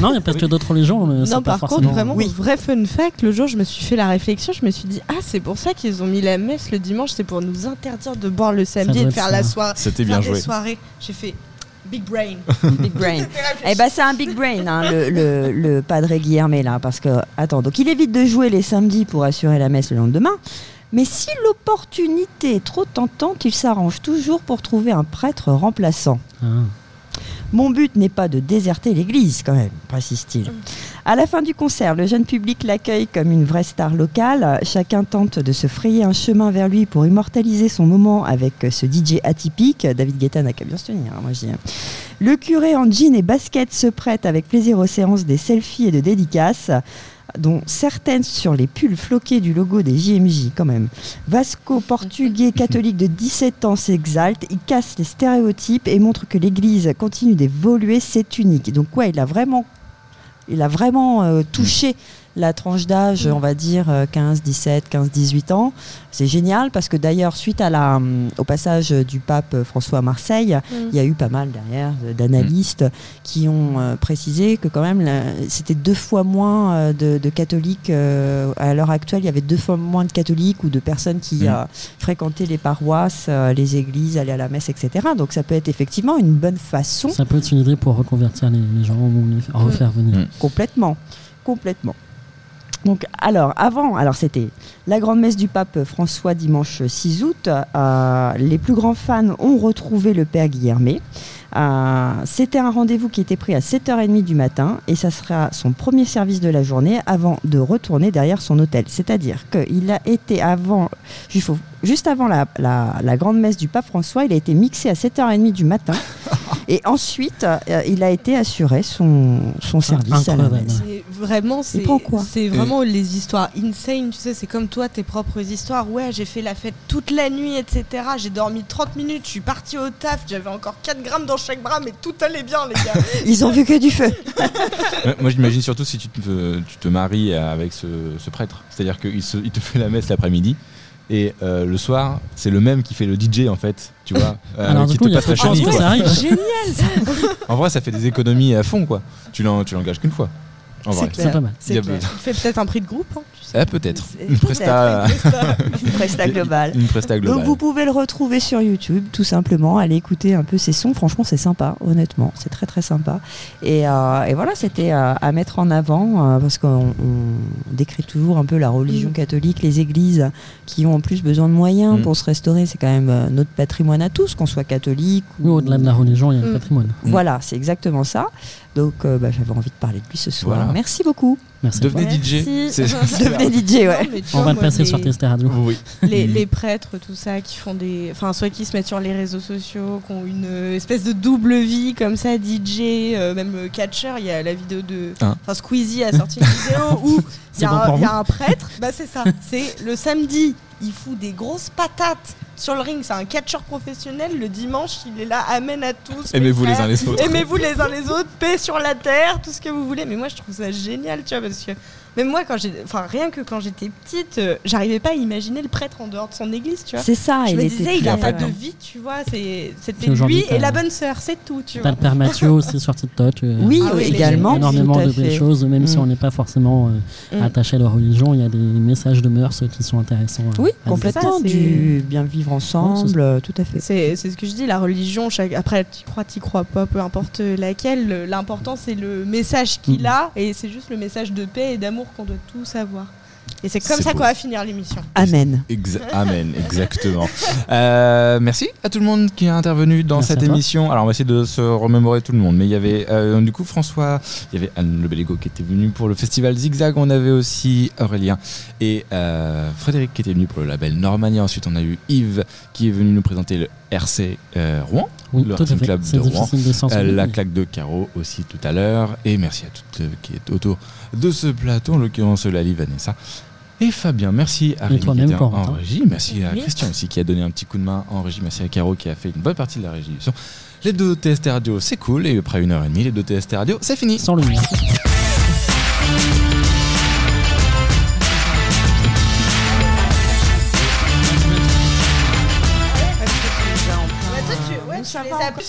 Non, il y a peut-être que d'autres religions, mais c'est Non, pas par forcément. contre, vraiment, Oui. vrai fun fact, le jour je me suis fait la réflexion, je me suis dit, ah, c'est pour ça qu'ils ont mis la messe le dimanche, c'est pour nous interdire de boire le samedi et de faire ça. la soirée. C'était bien joué. J'ai fait, Big brain. Big brain. Eh ben c'est un big brain, hein, le, le, le padre Guillermet là, parce que attends, donc il évite de jouer les samedis pour assurer la messe le lendemain. Mais si l'opportunité est trop tentante, il s'arrange toujours pour trouver un prêtre remplaçant. Ah. Mon but n'est pas de déserter l'église, quand même, précise-t-il. À la fin du concert, le jeune public l'accueille comme une vraie star locale. Chacun tente de se frayer un chemin vers lui pour immortaliser son moment avec ce DJ atypique. David Guetta n'a qu'à bien se tenir, hein, moi je dis. Le curé en jean et basket se prête avec plaisir aux séances des selfies et de dédicaces dont certaines sur les pulls floqués du logo des JMJ quand même. Vasco, portugais, catholique de 17 ans, s'exalte, il casse les stéréotypes et montre que l'Église continue d'évoluer, c'est unique. Donc ouais, il a vraiment, il a vraiment euh, touché la tranche d'âge, on va dire euh, 15, 17, 15, 18 ans. C'est génial parce que d'ailleurs, suite à la, hum, au passage du pape euh, François à Marseille, il y a eu pas mal derrière euh, d'analystes qui ont euh, précisé que quand même c'était deux fois moins euh, de, de catholiques euh, à l'heure actuelle. Il y avait deux fois moins de catholiques ou de personnes qui Mm. euh, fréquentaient les paroisses, euh, les églises, allaient à la messe, etc. Donc ça peut être effectivement une bonne façon Ça peut être une idée pour reconvertir les, les gens ou les refaire venir. Mm. Complètement, complètement. Donc, alors, avant, alors c'était la grande messe du pape François dimanche 6 août. Euh, les plus grands fans ont retrouvé le père Guillermet. C'était un rendez-vous qui était pris à 7h30 du matin et ça sera son premier service de la journée avant de retourner derrière son hôtel. C'est-à-dire qu'il a été avant, juste avant la, la- la grande messe du pape François, il a été mixé à 7h30 du matin et ensuite euh, il a été assuré son, son service à la incroyable. messe. C'est vraiment, c'est vraiment les histoires insane, tu sais, c'est comme toi, tes propres histoires. Ouais, j'ai fait la fête toute la nuit, etc. J'ai dormi 30 minutes, je suis partie au taf, j'avais encore 4 grammes dans chaque bras, mais tout allait bien, les gars. Ils ont vu que du feu. Ouais, Moi, j'imagine surtout si tu te, tu te maries avec ce, ce prêtre. C'est-à-dire qu'il se- il te fait la messe l'après-midi. Et euh, le soir, c'est le même qui fait le DJ en fait, tu vois, euh, Alors, qui du coup, te passe la chenille. quoi. Génial, En vrai, ça fait des économies à fond, quoi. Tu l'en- tu l'engages qu'une fois. En vrai. C'est pas mal. Fait peut-être un prix de groupe. hein, sais. Ah, peut-être. Une presta, Une presta globale. une presta globale. Donc vous pouvez le retrouver sur YouTube, tout simplement. Allez écouter un peu ses sons. Franchement, c'est sympa, honnêtement. C'est très très sympa. Et, euh, et voilà, c'était euh, à mettre en avant euh, parce qu'on on décrit toujours un peu la religion Mm. catholique, les églises qui ont en plus besoin de moyens Mm. pour se restaurer. C'est quand même euh, notre patrimoine à tous, qu'on soit catholique. Oui, au-delà de la religion, il y a le Mm. patrimoine. Voilà, c'est exactement ça. Donc euh, bah, j'avais envie de parler de lui ce soir. Voilà. Merci beaucoup. Merci. Devenez. DJ. C'est- Devenez DJ, ouais. Non, On va le passer les- sur Tester Radio. Oui. les, les prêtres, tout ça, qui font des. Enfin, soit qui se mettent sur les réseaux sociaux, qui ont une euh, espèce de double vie comme ça, DJ, euh, même euh, catcher. Il y a la vidéo de. Hein. Enfin, Squeezie a sorti une vidéo où il y, bon y a un prêtre. Bah, c'est ça. C'est le samedi, il fout des grosses patates sur le ring. C'est un catcheur professionnel. Le dimanche, il est là, amène à tous. Aimez-vous les uns les autres. Aimez-vous les uns les autres, paix sur la terre, tout ce que vous voulez. Mais moi, je trouve ça génial, tu vois, parce que même moi, quand j'ai, enfin, rien que quand j'étais petite, euh, j'arrivais pas à imaginer le prêtre en dehors de son église, tu vois. C'est ça. Je il me était disais, il a pas de vie, tu vois. C'est, c'était lui et la bonne sœur, c'est tout, tu T'as vois. le père Mathieu aussi sur TikTok. euh, Oui, Ah oui, également. énormément de belles choses, même si Mm. on n'est pas forcément euh, Mm. attaché à la religion, il y a des messages de mœurs qui sont intéressants. à- Oui, à complètement. Ça, du bien vivre ensemble, tout à fait. C'est, c'est ce que je dis, la religion, chaque... après, tu crois, tu crois pas, peu importe laquelle, le- l'important c'est le message qu'il Mhm. a et c'est juste le message de paix et d'amour qu'on doit tous avoir. Et c'est comme ça qu'on va finir l'émission. Amen. Exa- Amen, exactement. Euh, merci à tout le monde qui a intervenu dans Merci cette émission. Alors, on va essayer de se remémorer tout le monde. Mais il y avait euh, du coup François, il y avait Anne Le Bellégo qui était venu pour le festival Zigzag. On avait aussi Aurélien et euh, Frédéric qui était venu pour le label Normania. Ensuite, on a eu Yves qui est venu nous présenter le RC euh, Rouen, Oui, le Racing. Club de Rouen. Euh, la claque de Caro aussi tout à l'heure. Et merci à toutes euh, qui est autour de ce plateau, en l'occurrence Lali, Vanessa et Fabien. Merci à Rémi qui toi-même, était en, régie. Merci à Oui. Christian aussi qui a donné un petit coup de main en régie. Merci à Caro qui a fait une bonne partie de la régie. Les deux TST Radio, c'est cool. Et après une heure et demie, les deux TST Radio, c'est fini. Sans lumière. Ouais, toi, tu,